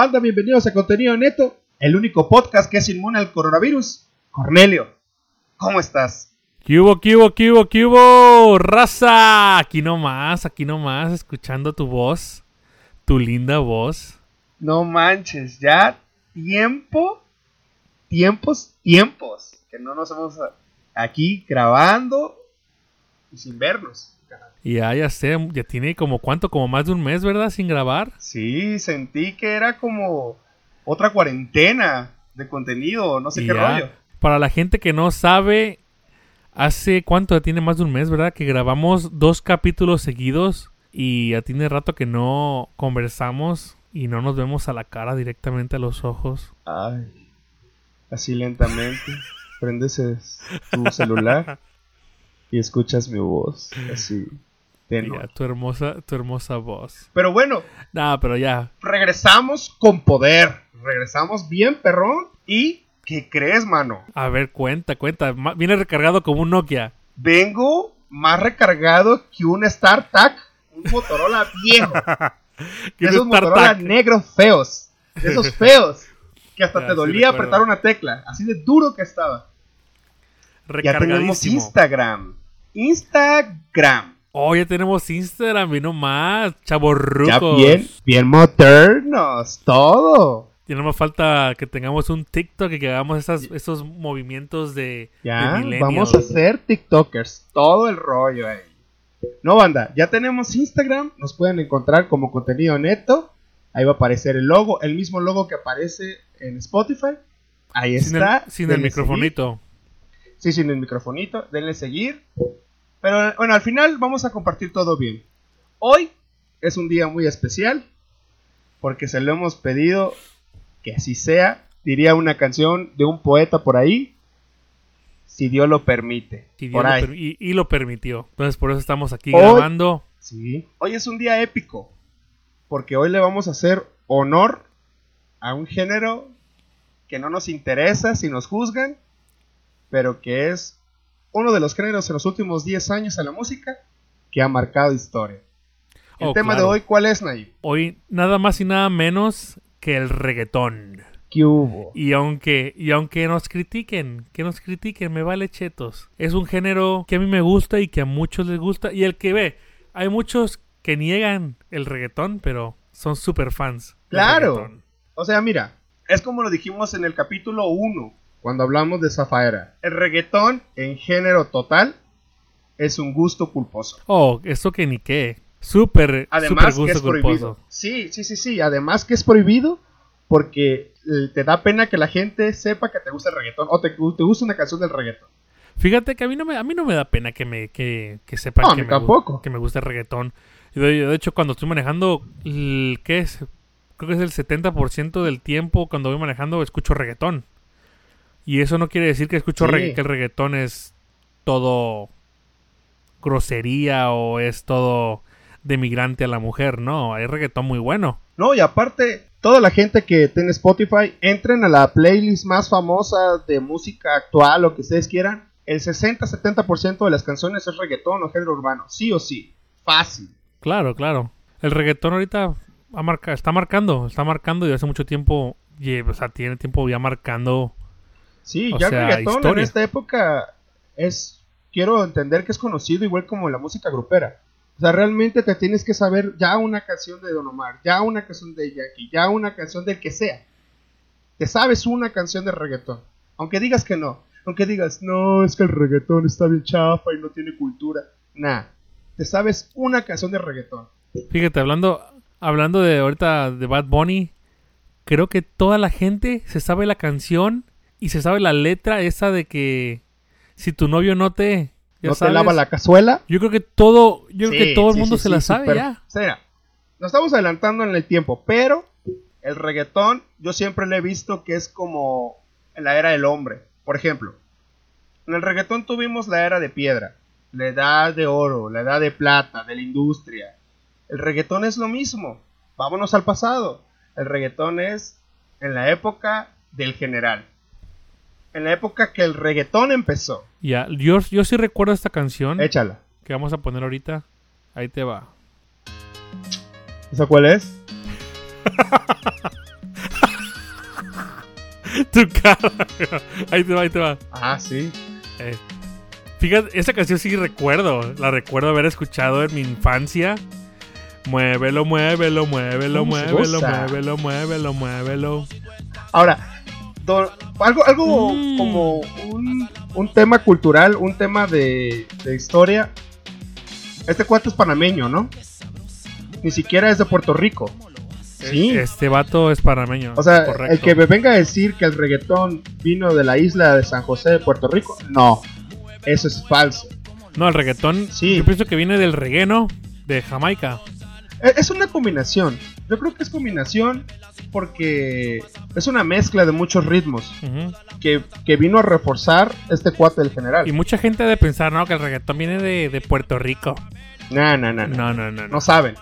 Banda, bienvenidos a Contenido Neto, el único podcast que es inmune al coronavirus. Cornelio, ¿cómo estás? ¿Qué hubo, qué hubo, qué hubo, qué hubo? ¡Raza! Aquí nomás, aquí nomás, escuchando tu voz, tu linda voz. No manches, ya tiempo, tiempos, tiempos, que no nos hemos aquí grabando y sin vernos. Y ya, ya sé, ya tiene como cuánto, como más de un mes, ¿verdad? Sin grabar. Sí, sentí que era como otra cuarentena de contenido, no sé qué rollo. Para la gente que no sabe, hace cuánto, ya tiene más de un mes, ¿verdad? Que grabamos dos capítulos seguidos y ya tiene rato que no conversamos y no nos vemos a la cara directamente a los ojos. Ay, así lentamente, prendes es- tu celular y escuchas mi voz, así. Ya, tu hermosa, tu hermosa voz. Pero bueno, Nada, pero ya. regresamos con poder, regresamos bien perrón y ¿qué crees, mano? A ver, cuenta, cuenta. Viene recargado como un Nokia. Vengo más recargado que un StarTAC, un Motorola viejo. Que de es esos un Motorola negros feos. De esos feos. Que hasta Ya, te dolía apretar una tecla. Así de duro que estaba. Ya tenemos. Instagram. Instagram. Oh, ya tenemos Instagram, y no más. Ya Chaborrucos. bien, bien modernos. Todo. Ya no más falta que tengamos un TikTok y que hagamos esas, esos movimientos de, Ya, de vamos a ser TikTokers. Todo el rollo ahí. No, banda, ya tenemos Instagram. Nos pueden encontrar como contenido neto. Ahí va a aparecer el logo, el mismo logo que aparece en Spotify. Ahí Sin está. el, sin el microfonito. seguir. Sí, sin el microfonito. Denle seguir. Pero bueno, al final vamos a compartir todo bien. Hoy es un día muy especial. Porque se lo hemos pedido que así sea. Diría una canción de un poeta por ahí. Si Dios lo permite. Y, Dios por lo ahí. per- y- y lo permitió. Entonces, por eso estamos aquí Hoy- grabando. Sí. Hoy es un día épico. Porque hoy le vamos a hacer honor a un género que no nos interesa si nos juzgan, pero que es uno de los géneros en los últimos 10 años en la música que ha marcado historia. El Oh, tema claro. de hoy, ¿cuál es, Nayib? Hoy nada más y nada menos que el reggaetón. ¿Qué hubo? Y aunque, y aunque nos critiquen, que nos critiquen, me vale chetos. Es un género que a mí me gusta y que a muchos les gusta. Y el que ve, hay muchos que niegan el reggaetón, pero son super fans. Claro. O sea, mira, es como lo dijimos en el capítulo 1, cuando hablamos de Zafaera. El reggaetón, en género total, es un gusto culposo. Oh, eso que ni qué. Súper, Además súper que es gusto prohibido. culposo. Sí, sí, sí, sí. Además que es prohibido porque eh, te da pena que la gente sepa que te gusta el reggaetón o te, te gusta una canción del reggaetón. Fíjate que a mí no me, a mí no me da pena que me, que, que sepan No, que, me, tampoco. que me gusta el reggaetón. De, de hecho, cuando estoy manejando, el- ¿qué es? Creo que es el 70% del tiempo cuando voy manejando escucho reggaetón. Y eso no quiere decir que escucho Sí. regga- que el reggaetón es todo grosería o es todo demigrante a la mujer. No, hay reggaetón muy bueno. No, y aparte, toda la gente que tiene Spotify, entren a la playlist más famosa de música actual, lo que ustedes quieran. El 60-70% de las canciones es reggaetón o género urbano. Sí o sí. Fácil. Claro, claro. El reggaetón ahorita ha marca- está marcando, está marcando y hace mucho tiempo, o sea, tiene tiempo ya marcando. Sí, O ya sea, el reggaetón en esta época es, quiero entender que es conocido igual como la música grupera. O sea, realmente te tienes que saber ya una canción de Don Omar, ya una canción de Jackie, ya una canción del que sea. Te sabes una canción de reggaetón. Aunque digas que no. Aunque digas, no, es que el reggaetón está bien chafa y no tiene cultura. Nah. Te sabes una canción de reggaetón. Fíjate, hablando, hablando de ahorita de Bad Bunny, creo que toda la gente se sabe la canción y se sabe la letra esa de que si tu novio no te, ya no sabes, te lava la cazuela. Yo creo que todo, yo creo que todo el mundo sí, se sí, la sabe ya. O sea, nos estamos adelantando en el tiempo, pero el reggaetón yo siempre le he visto que es como en la era del hombre. Por ejemplo, en el reggaetón tuvimos la era de piedra, la edad de oro, la edad de plata, de la industria. El reggaetón es lo mismo. Vámonos al pasado. El reggaetón es en la época del general. En la época que el reggaetón empezó. Ya, yo, yo sí recuerdo esta canción Échala. que vamos a poner ahorita. Ahí te va. ¿Esa cuál es? tu cara. Ahí te va, ahí te va. Ah, sí. Eh, fíjate, esa canción sí recuerdo. La recuerdo haber escuchado en mi infancia. Muévelo, muévelo, muévelo, ¿Cómo se muévelo, muévelo, muévelo, muévelo. Ahora, do- algo, algo Mm. como un, un tema cultural, un tema de, de historia. Este cuate es panameño, ¿no? Ni siquiera es de Puerto Rico. Sí. Este vato es panameño. O sea, correcto. el que me venga a decir que el reggaetón vino de la isla de San José de Puerto Rico, no. Eso es falso. No, el reggaetón. Sí. Yo pienso que viene del regueno de Jamaica. E- Es una combinación. Yo creo que es combinación porque es una mezcla de muchos ritmos que, que vino a reforzar este cuate del general. Y mucha gente debe pensar, ¿no? Que el reggaetón viene de, de Puerto Rico. No, no, no, no. No, no, no. saben.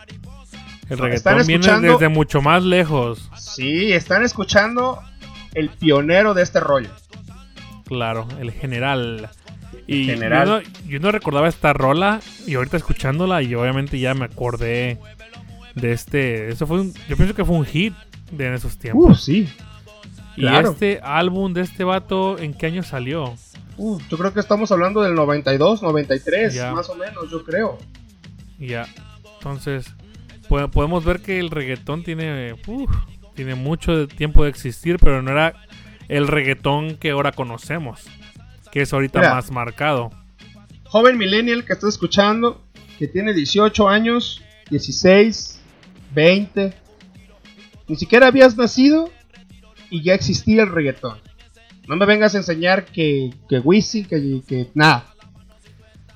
el reggaetón están viene desde mucho más lejos. Sí, están escuchando el pionero de este rollo. Claro, el general. Y General. Yo, no, yo no recordaba esta rola y ahorita escuchándola y obviamente ya me acordé de este. Eso fue un, yo pienso que fue un hit de en esos tiempos. Uh, sí. y claro. este álbum de este vato, ¿en qué año salió? Uh, yo creo que estamos hablando del 92, 93, Ya. más o menos, yo creo. Ya. Entonces, po- podemos ver que el reggaetón tiene, uf, tiene mucho tiempo de existir, pero no era el reggaetón que ahora conocemos, que es ahorita Mira. más marcado. Joven millennial que estás escuchando, que tiene 18 años, 16, 20, ni siquiera habías nacido y ya existía el reggaetón. No me vengas a enseñar que, que Wisin, que, que nada.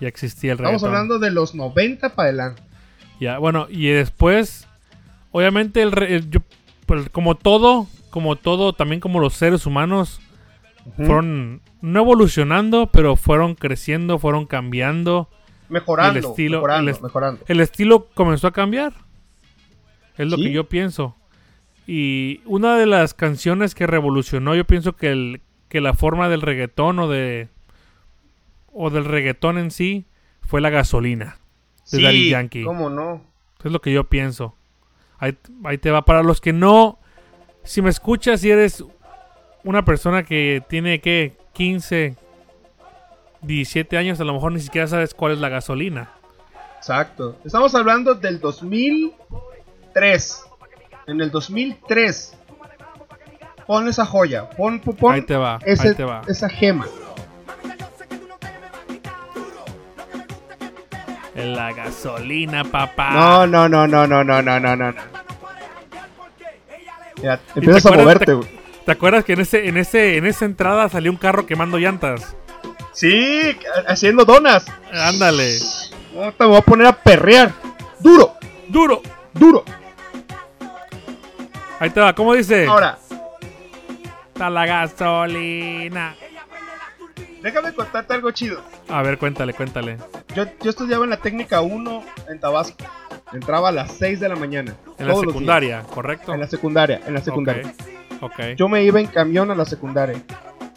Ya existía el Estamos reggaetón. hablando de los 90 para adelante. Ya, bueno, y después, obviamente, el, el- yo, pues, como todo, como todo, también como los seres humanos, fueron no evolucionando, pero fueron creciendo, fueron cambiando. mejorando, el estilo- mejorando, el est- mejorando. El estilo comenzó a cambiar. Es lo Sí. que yo pienso. Y una de las canciones que revolucionó, yo pienso que, el, que la forma del reggaetón o de o del reggaetón en sí fue la gasolina. de Daddy Yankee. cómo no. Es lo que yo pienso. Ahí, ahí te va. Para los que no, si me escuchas, si eres una persona que tiene que 15, 17 años, a lo mejor ni siquiera sabes cuál es la gasolina. Exacto. Estamos hablando del 2003. En el 2003. Pon esa joya. Pon, pon- pon Ahí te va, ese- ahí te va. esa gema. La gasolina, papá. No, no, no, no, no, no, no, no, no. Ya, ¿Y empiezas te a acuerdas- moverte, te- güey. ¿Te acuerdas que en ese, en ese, en esa entrada salió un carro quemando llantas? Sí, haciendo donas. Ándale. No, te voy a poner a perrear. Duro, Duro. duro. Ahí te va. ¿Cómo dice? Ahora, Está la gasolina. déjame contarte algo chido. A ver, cuéntale, cuéntale. Yo, yo estudiaba en la técnica 1 en Tabasco. Entraba a las 6 de la mañana. En la secundaria, ¿correcto? En la secundaria, en la secundaria. Ok. ok. Yo me iba en camión a la secundaria.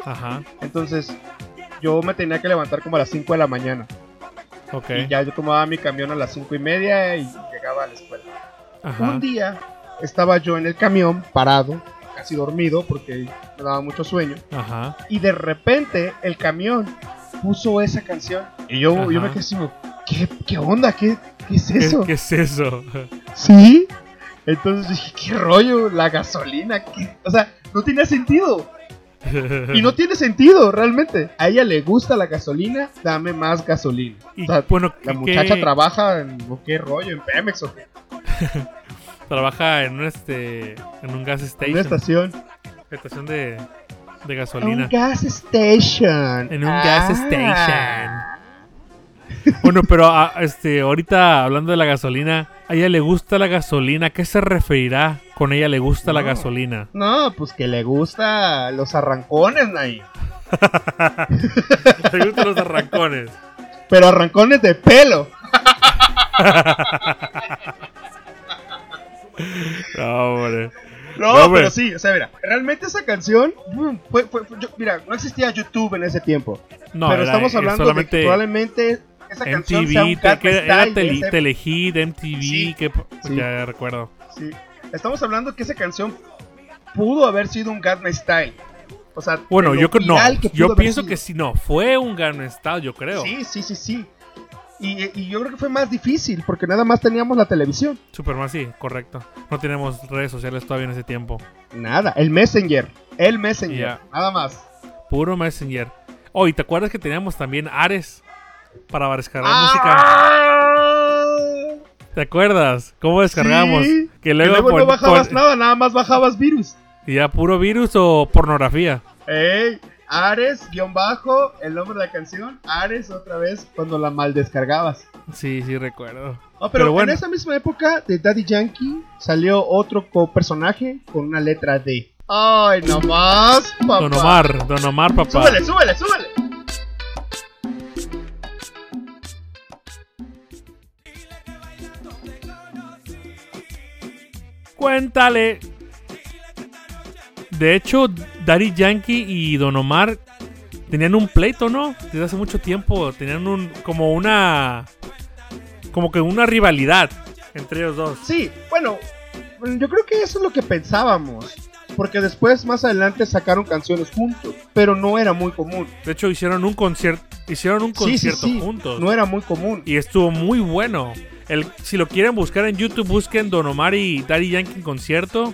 Ajá. Entonces, yo me tenía que levantar como a las 5 de la mañana. Ok. Y ya yo tomaba mi camión a las 5 y media y llegaba a la escuela. Ajá. Un día estaba yo en el camión, parado, casi dormido porque me daba mucho sueño. Ajá. Y de repente el camión puso esa canción. Y yo, yo me quedé así, ¿qué, qué onda? ¿Qué, qué es ¿Qué, eso? qué es eso? ¿Sí? Entonces dije, ¿qué rollo? La gasolina. ¿qué? O sea, no tenía sentido. Y no tiene sentido, realmente. A ella le gusta la gasolina, dame más gasolina. Y, o sea, bueno, la ¿qué- muchacha qué- trabaja en ¿o qué rollo, en Pemex o qué? trabaja en un este en un gas station. una estación. estación de, de Un gasolina. gas station. En un gas Ah. station. Bueno, pero ah, este ahorita hablando de la gasolina, a ella le gusta la gasolina. ¿A ¿Qué se referirá con ella le gusta la gasolina? No, pues que le gusta los arrancones, Nay. Le gustan los arrancones. Pero arrancones de pelo. No, hombre. No, No, hombre. pero sí, o sea, mira, realmente esa canción, mm, fue, fue- fue- yo- mira, no existía YouTube en ese tiempo. No, pero era- estamos eh, hablando de que probablemente esa canción sea un MTV, te- Gangnam que era tele, ese- Telehit, MTV, Sí, que sí. ya recuerdo. Sí. Estamos hablando que esa canción pudo haber sido un Gangnam Style. O sea, Bueno, yo creo no. Yo pienso que sí, no. Fue un Gangnam Style, yo creo. Sí, sí, sí, sí. Y, y yo creo que fue más difícil porque nada más teníamos la televisión. Superman, sí, correcto. No tenemos redes sociales todavía en ese tiempo. Nada, el Messenger. El Messenger. Nada más. Puro Messenger. Oh, y te acuerdas que teníamos también Ares para descargar Ah. música. ¿Te acuerdas? ¿Cómo descargábamos? Sí. Que luego, Que luego no bajabas nada, nada más bajabas virus. y ya puro virus o pornografía. Ey, Ares, guion bajo, el nombre de la canción. Ares otra vez cuando la mal descargabas. Sí, sí, recuerdo. No, pero, Pero bueno. en esa misma época de Daddy Yankee salió otro personaje con una letra D. Ay, nomás, papá. Don Omar, Don Omar, papá. Súbele, súbele, súbele. Cuéntale. De hecho, Daddy Yankee y Don Omar tenían un pleito, ¿no? Desde hace mucho tiempo. Tenían un. como una. como que una rivalidad entre ellos dos. Sí, bueno, yo creo que eso es lo que pensábamos. Porque después, más adelante, sacaron canciones juntos. Pero no era muy común. De hecho, hicieron un concierto. Hicieron un Sí, sí, concierto sí. juntos. No era muy común. Y estuvo muy bueno. El, si lo quieren buscar en YouTube, busquen Don Omar y Daddy Yankee en concierto.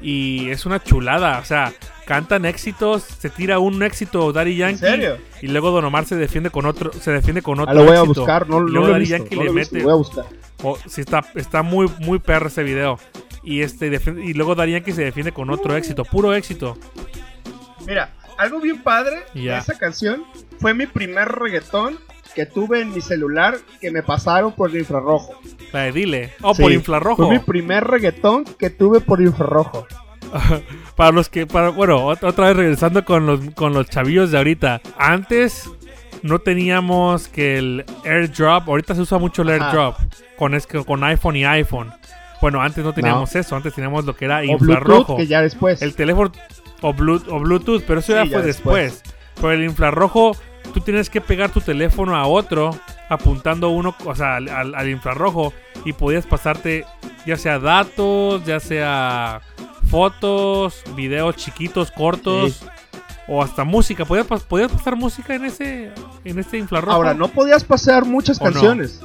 Y es una chulada. O sea, cantan éxitos, se tira un éxito Daddy Yankee. ¿En serio? Y luego Don Omar se defiende con otro, se defiende con otro Ah, lo voy a buscar, no, Y no luego lo Daddy visto. Yankee no le visto, mete. Voy a buscar. Oh, sí, está, está muy, muy perro ese video. Y este y luego Daddy Yankee se defiende con otro éxito, puro éxito. Mira, algo bien padre Ya. de esa canción fue mi primer reggaetón que tuve en mi celular que me pasaron por el infrarrojo. La de Dile. Oh, Sí, por infrarrojo. Fue mi primer reggaetón que tuve por infrarrojo. para los que, para, bueno, ot- otra vez regresando con los, con los chavillos de ahorita. Antes no teníamos que el airdrop, ahorita se usa mucho el airdrop con, es con iPhone y iPhone. Bueno, antes no teníamos eso, antes teníamos lo que era O infrarrojo. Bluetooth, que ya después. El teléfono o, Blu- o Bluetooth, pero eso Sí, ya ya fue después. Pero el infrarrojo, tú tienes que pegar tu teléfono a otro apuntando uno, o sea, al, al- al infrarrojo y podías pasarte ya sea datos, ya sea fotos, videos chiquitos, cortos o hasta música. ¿Podías, podías pasar música en ese en este infrarrojo? Ahora, no podías pasar muchas ¿O no? canciones.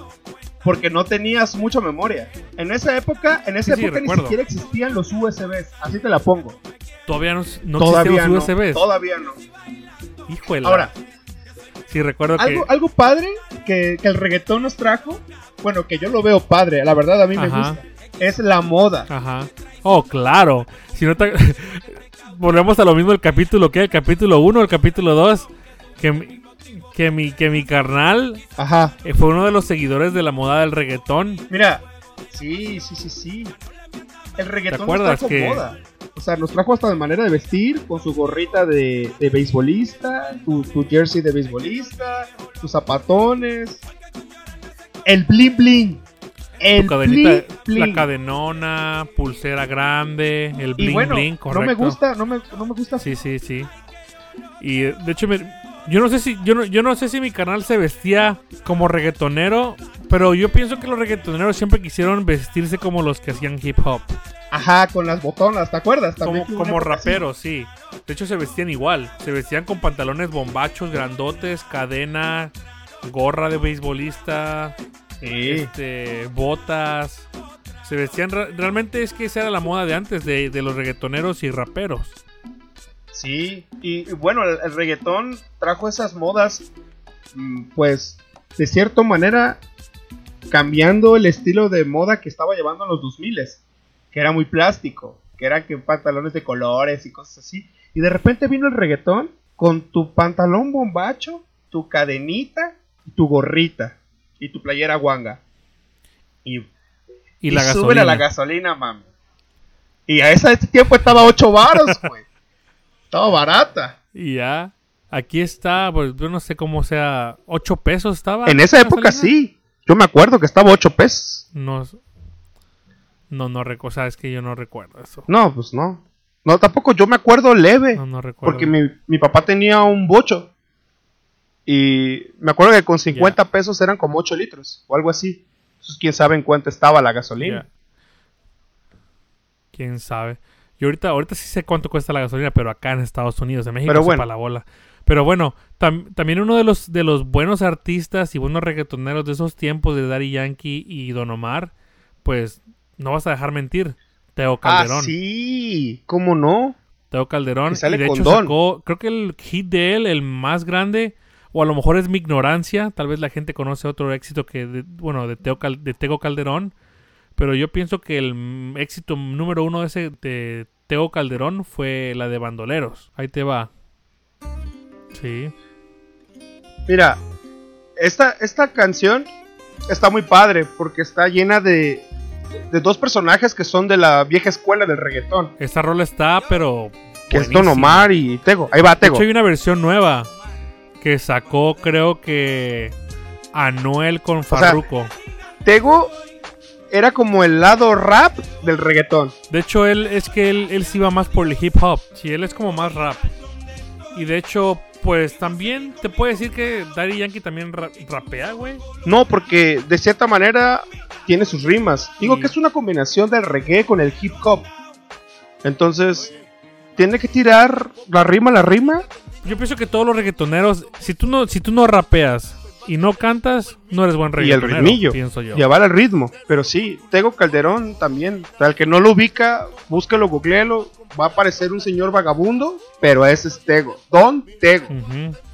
Porque no tenías mucha memoria. En esa época, en esa Sí, sí, época ni siquiera existían los USBs. Así te la pongo. Todavía no, no todavía existían no. los USBs. Todavía no. Híjole. Ahora, sí recuerdo que algo, algo padre que, que el reggaetón nos trajo. Bueno, que yo lo veo padre. La verdad, a mí me gusta. Es la moda. Ajá. Oh, claro. Si no te... Volvemos a lo mismo el capítulo que el capítulo 1, el capítulo 2. Que, mi- que, mi, que mi carnal Ajá. eh, fue uno de los seguidores de la moda del reggaetón. Mira, sí, sí, sí, sí. El reggaetón nos acuerdas trajo que- moda. O sea, nos trajo hasta de manera de vestir, con su gorrita de, de beisbolista, tu, tu jersey de beisbolista, tus zapatones, el bling bling. El Tu cadenita, bling bling. la cadenona, pulsera grande, el bling bueno, bling, no correcto. me gusta, no me, no me gusta. Sí, sí, sí. Y de hecho, me- yo no sé si yo no, yo no sé si mi canal se vestía como reggaetonero, pero yo pienso que los reggaetoneros siempre quisieron vestirse como los que hacían hip hop. Ajá, con las botonas, ¿te acuerdas? como, También como raperos, sí. De hecho, se vestían igual. Se vestían con pantalones bombachos, grandotes, cadena, gorra de beisbolista, Sí. este, botas. Se vestían. re- Realmente es que esa era la moda de antes de, de los reggaetoneros y raperos. Sí, y y bueno, el, el reggaetón trajo esas modas, mm, pues, de cierta manera, cambiando el estilo de moda que estaba llevando en los 2000 que era muy plástico, que era que pantalones de colores y cosas así. Y de repente vino el reggaetón con tu pantalón bombacho, tu cadenita, y tu gorrita y tu playera guanga. Y, Y, la súbele gasolina. a la gasolina, mami. Y a ese tiempo estaba 8 varos, güey. estaba barata. Y ya. Aquí está, pues yo no sé cómo sea. ¿8 pesos estaba? En esa época gasolina? sí. Yo me acuerdo que estaba 8 pesos. No, no, no recuerdo. Sabes que yo no recuerdo eso. No, pues no. No, tampoco yo me acuerdo leve. No, no recuerdo. porque mi, mi papá tenía un bocho. Y me acuerdo que con 50 pesos eran como 8 litros o algo así. Entonces, quién sabe en cuánto estaba la gasolina. Quién sabe. Y ahorita, ahorita sí sé cuánto cuesta la gasolina, pero acá en Estados Unidos, en México, Pero bueno. la bola. Pero bueno, tam- también uno de los, de los buenos artistas y buenos reggaetoneros de esos tiempos de Daddy Yankee y Don Omar, pues no vas a dejar mentir. Teo Calderón. Ah, sí, ¿cómo no? Teo Calderón. Que sale y de hecho sacó, creo que el hit de él, el más grande, o a lo mejor es mi ignorancia, tal vez la gente conoce otro éxito que, de- bueno, de Teo, Cal- de Tego Calderón, pero yo pienso que el éxito número uno de ese de Teo Calderón fue la de Bandoleros. Ahí te va. Sí. Mira, esta, esta canción está muy padre porque está llena de, de dos personajes que son de la vieja escuela del reggaetón, Esta rola está, pero... que es Don. Omar y Tego. Ahí va De Tego. hecho, hay una versión nueva que sacó, creo que Anuel con sea, Farruko. Tego era como el lado rap del reggaetón. De hecho, él es que él, él sí va más por el hip hop. Sí, él es como más rap. Y de hecho, pues también te puedo decir que Daddy Yankee también ra- rapea, güey. No, porque de cierta manera tiene sus rimas. Digo Sí. que es una combinación del reggae con el hip hop. Entonces, tiene que tirar la rima, la rima. Yo pienso que todos los reggaetoneros, si tú no, si tú no rapeas y no cantas, no eres buen Y el reggaetonero. ritmillo. Pienso yo. Llevar al ritmo. Pero sí, Tego Calderón también. O sea, el que no lo ubica, búsquelo, googleelo. Va a aparecer un señor vagabundo, pero ese es Tego. Don Tego.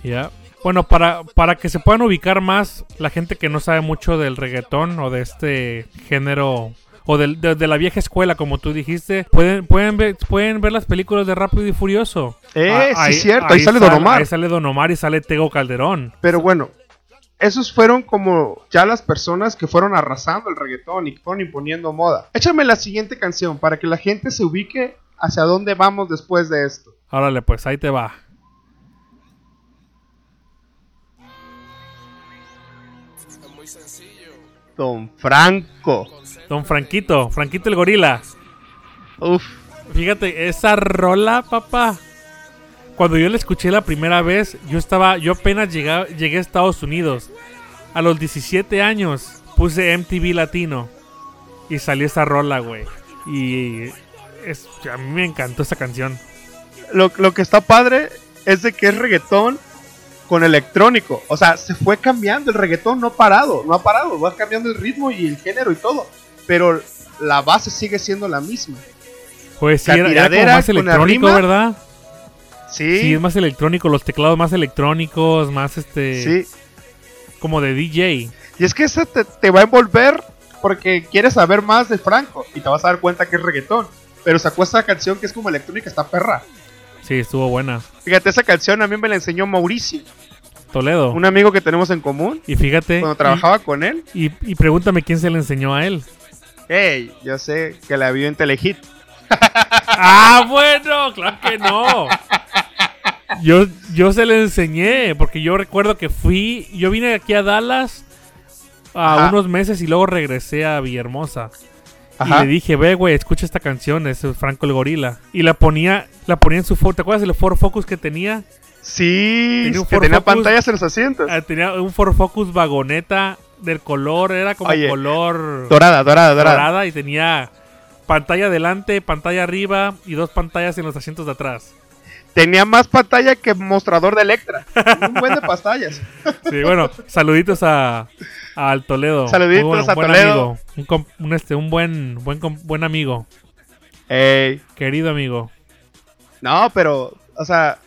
Ya. Bueno, para, para que se puedan ubicar más la gente que no sabe mucho del reggaetón o de este género o de, de la vieja escuela, como tú dijiste, pueden, pueden, ver, pueden ver las películas de Rápido y Furioso. Eh, Ah, sí, cierto, ahí sale Don Omar. Ahí sale Don Omar y sale Tego Calderón. Pero bueno, esos fueron como ya las personas que fueron arrasando el reggaetón y que fueron imponiendo moda. Échame la siguiente canción para que la gente se ubique hacia dónde vamos después de esto. Órale, pues ahí te va. Don Franco. Don Franquito, Franquito el gorila. Uf. Fíjate, esa rola, papá. Cuando yo la escuché la primera vez, yo estaba, yo apenas llega- llegué a Estados Unidos. A los 17 años puse MTV Latino y salió esa rola, güey. Y es, a mí me encantó esa canción. Lo, lo que está padre es de que es reggaetón con electrónico. O sea, se fue cambiando el reggaetón, no ha parado, no ha parado. Va cambiando el ritmo y el género y todo. Pero la base sigue siendo la misma. Pues sí, La era, era como más la electrónico. ¿verdad? Sí, Sí, es más electrónico, los teclados más electrónicos, más este, sí. como de DJ. Y es que eso te, te va a envolver porque quieres saber más de Franco y te vas a dar cuenta que es reggaetón. Pero sacó esta canción que es como electrónica, está perra. Sí, estuvo buena. Fíjate, esa canción a mí me la enseñó Mauricio, Toledo. un amigo que tenemos en común, Y fíjate. cuando trabajaba con él. Y, y, y pregúntame quién se le enseñó a él. Hey, yo sé que la vio en Telehit. Ah, bueno, claro que no. Yo, yo se le enseñé, porque yo recuerdo que fui, yo vine aquí a Dallas a Ajá. unos meses y luego regresé a Villahermosa. Ajá. Y le dije, ve, güey, escucha esta canción, es Franco el Gorila. Y la ponía, la ponía en su Ford, ¿te acuerdas del Ford Focus que tenía? Sí, Tenía un que Ford tenía Focus. pantallas en los asientos. Ah, tenía un Ford Focus vagoneta del color, era como Oye, color Dorada, dorada, dorada. dorada y tenía pantalla adelante, pantalla arriba y dos pantallas en los asientos de atrás. Tenía más pantalla que mostrador de Electra. un buen de pantallas. Sí, bueno, saluditos a, al Toledo. Saluditos Muy bueno, a buen Toledo. amigo. Un, com- un, este, un buen, buen, buen amigo. Ey. Querido amigo. No, pero, o sea,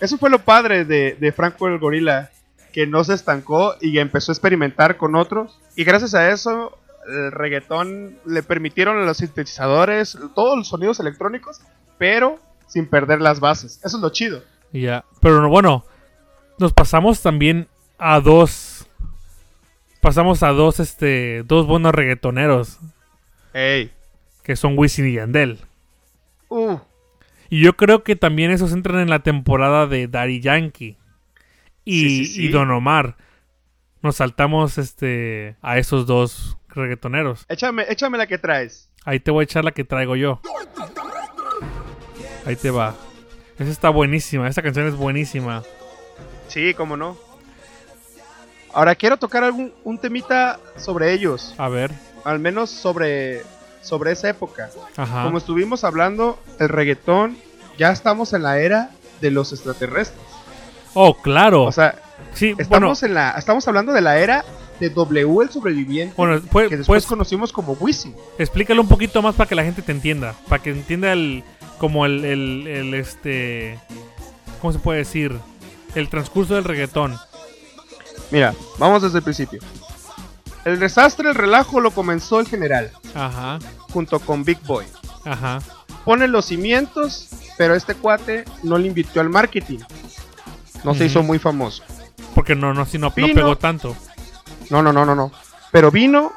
eso fue lo padre de, de Franco el Gorila, que no se estancó y empezó a experimentar con otros. Y gracias a eso, el reggaetón le permitieron a los sintetizadores todos los sonidos electrónicos, pero sin perder las bases. Eso es lo chido. Ya. Pero no, bueno, nos pasamos también a dos. Pasamos a dos, este, dos buenos reggaetoneros, Ey. que son Wisin y Yandel. Uh, Y yo creo que también esos entran en la temporada de Daddy Yankee y, Sí, sí, sí. y Don Omar. Nos saltamos este a esos dos reggaetoneros. échame, échame la que traes. Ahí te voy a echar la que traigo yo. Ahí te va. Esa está buenísima, esa canción es buenísima. Sí, cómo no. Ahora quiero tocar algún un temita sobre ellos. A ver, Al menos sobre sobre esa época. Ajá. Como estuvimos hablando, el reggaetón, ya estamos en la era de los extraterrestres. Oh, claro. O sea, sí, bueno, estamos en la estamos hablando de la era de W el sobreviviente, bueno, pues, que después pues conocimos como Wisin. explícalo un poquito más para que la gente te entienda. Para que entienda el. Como el, el, el, este. ¿Cómo se puede decir? El transcurso del reggaetón. Mira, vamos desde el principio. El desastre, el relajo lo comenzó el general, Ajá. junto con Big Boy. Ajá. Pone los cimientos, pero este cuate no le invitó al marketing. No se hizo muy famoso. Porque no, no, sí, no, no Vino- pegó tanto. No, no, no, no, no. Pero vino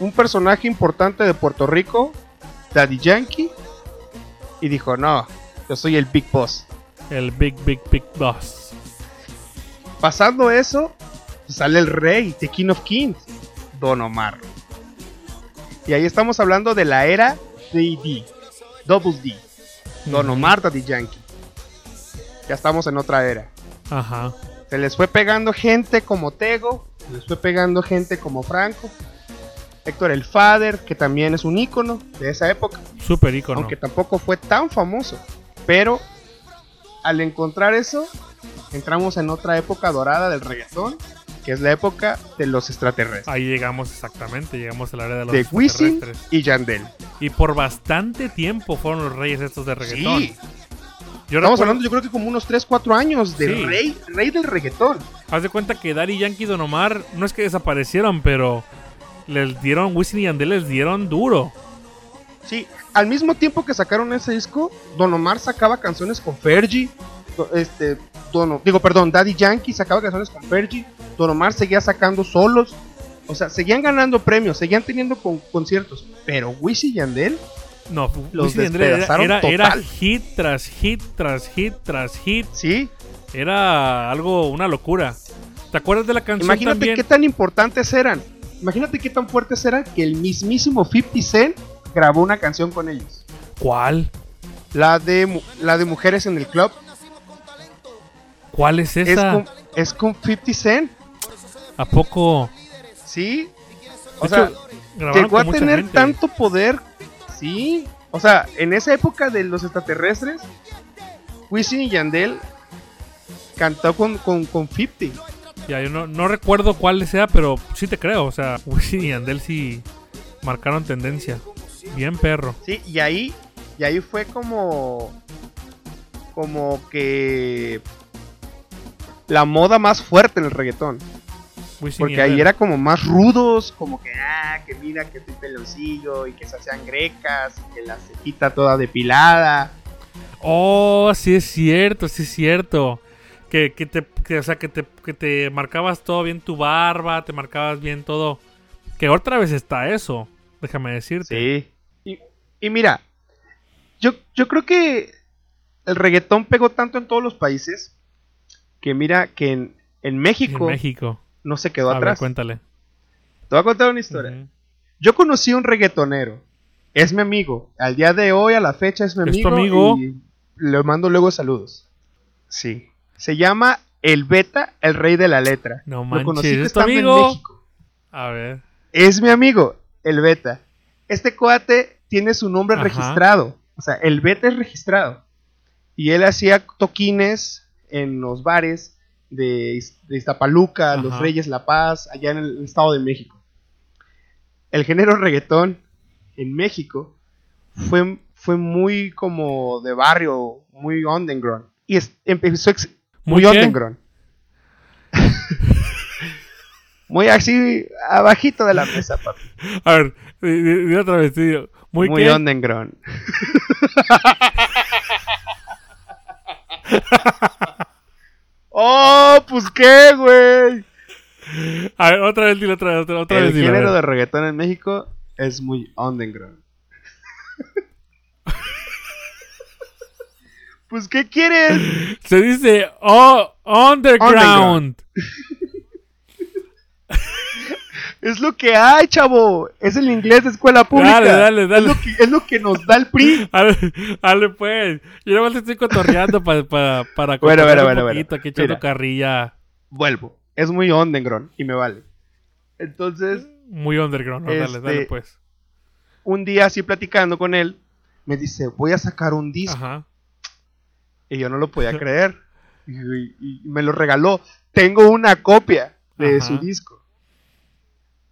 un personaje importante de Puerto Rico, Daddy Yankee, y dijo, no, yo soy el Big Boss. El Big, Big, Big Boss. Pasando eso, sale el rey, The King of Kings, Don Omar. Y ahí estamos hablando de la era D&D, Double D, Don. Omar, Daddy Yankee. Ya estamos en otra era. Ajá. Se les fue pegando gente como Tego, se les fue pegando gente como Franco, Héctor el Father, que también es un ícono de esa época, Super icono. aunque tampoco fue tan famoso. Pero al encontrar eso, entramos en otra época dorada del reggaetón, que es la época de los extraterrestres, Ahí llegamos exactamente. Llegamos al área de los de Wisin extraterrestres. y Yandel. Y por bastante tiempo fueron los reyes estos de reggaetón. Sí, Yo estamos recuerdo- hablando yo creo que como unos 3, 4 años de Sí. rey, rey del reggaetón. Haz de cuenta que Daddy Yankee y Don Omar no es que desaparecieron, pero les dieron, Wisin y Yandel les dieron duro. Sí, al mismo tiempo que sacaron ese disco, Don Omar sacaba canciones con Fergie. Este, Don, digo, perdón, Daddy Yankee sacaba canciones con Fergie. Don Omar seguía sacando solos. O sea, seguían ganando premios, seguían teniendo con- conciertos. Pero Wisin y Yandel, No, Los Wisin despedazaron era, era total. hit tras hit tras hit tras hit. sí. Era algo, una locura. ¿Te acuerdas de la canción Imagínate también? qué tan importantes eran. Imagínate qué tan fuertes eran que el mismísimo 50 Cent grabó una canción con ellos. ¿Cuál? La de, la de Mujeres en el Club. ¿Cuál es Es esa? con, es con 50 Cent. ¿A poco? Sí. De O sea, hecho, llegó a tener gente. tanto poder. Sí. O sea, en esa época de los extraterrestres, Wisin y Yandel cantó con, con, con 50. Ya, yo no, no recuerdo cuál sea, pero sí te creo. O sea, Wisin y Yandel sí marcaron tendencia. Bien perro. Sí, y ahí, y ahí fue como. Como que. La moda más fuerte en el reggaetón. Wisin Porque ahí era como más rudos, como que, ah, que mira que estoy peloncillo y que se hacían grecas, y que la cejita toda depilada. Oh, sí es cierto, sí es cierto. Que, que te, que, o sea, que te, que te marcabas todo bien tu barba, te marcabas bien todo. Que otra vez está eso, déjame decirte. Sí. Y, y mira, yo, yo creo que el reggaetón pegó tanto en todos los países que mira que en, en México. No se quedó A ver, atrás. cuéntale. Te voy a contar una historia. Yo conocí a un reggaetonero. Es mi amigo. Al día de hoy, a la fecha, es mi ¿Es tu amigo. amigo? Y le mando luego saludos. Sí. Se llama El Beta, el rey de la letra. No Lo manches, conocí ¿es tu estando en amigo? México. A ver. Es mi amigo, el Beta. Este cuate tiene su nombre Ajá. registrado. O sea, el Beta es registrado. Y él hacía toquines en los bares de, de Iztapaluca, Los. Reyes, La Paz, allá en el Estado de México. El género reggaetón en México fue, fue muy como de barrio, muy underground. Y es- empezó ex- ¿Muy muy underground. muy así abajito de la mesa, papi. A ver, di otra vez. di- Muy, Muy qué? underground. oh, pues qué, güey. A ver, otra vez, dilo otra vez. Otra, otra El vez, a género de reggaetón en México es muy underground. pues, ¿qué quieres? Se dice oh, underground. Es lo que hay, chavo. Es el inglés de escuela pública. Dale, dale, dale. Es lo que, es lo que nos da el PRI. Dale, pues. Yo nomás te estoy cotorreando pa- pa- para Bueno, un bueno, poquito, aquí echando Mira. carrilla. Vuelvo. Es muy underground y me vale. Entonces, Muy underground. ¿no? Dale, Este- dale, pues. un día así platicando con él, me dice, voy a sacar un disco. Ajá. Y yo no lo podía creer. Y, y- y me lo regaló. Tengo una copia de Ajá. su disco.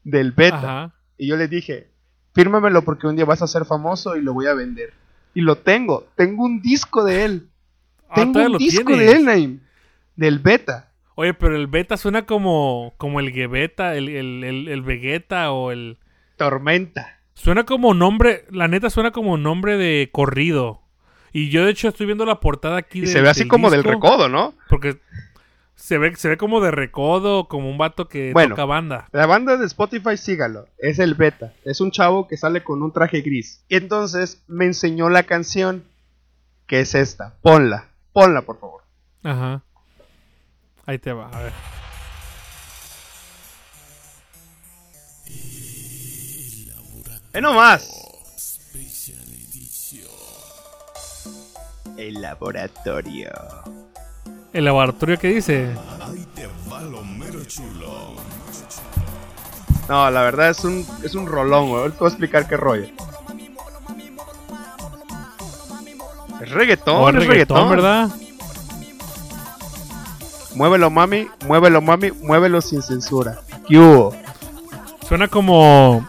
Del beta. Ajá. Y yo le dije, fírmamelo porque un día vas a ser famoso y lo voy a vender. Y lo tengo. Tengo un disco de él. Ah, tengo un disco tienes. de él, Naim. Del beta. Oye, pero el beta suena como, como el Gebeta, el, el, el, el Vegeta o el... Tormenta. Suena como nombre, la neta suena como nombre de corrido. Y yo de hecho estoy viendo la portada aquí Y se ve así como del recodo, ¿no? Porque se ve, se ve como de recodo, como un vato que Bueno. toca banda. La banda de Spotify, sígalo. Es el beta. Es un chavo que sale con un traje gris. Y entonces me enseñó la canción. Que es esta. Ponla. Ponla, por favor. Ajá. Ahí te va, a ver. ¡Eh, no más! El laboratorio. ¿El laboratorio qué dice? No, la verdad es un, es un rolón, güey. Ahorita voy a explicar qué rollo. Es reggaetón, Oh, es reggaetón, reggaetón. ¿verdad? Muévelo, mami, muévelo, mami, muévelo sin censura. ¿Qué hubo? Suena como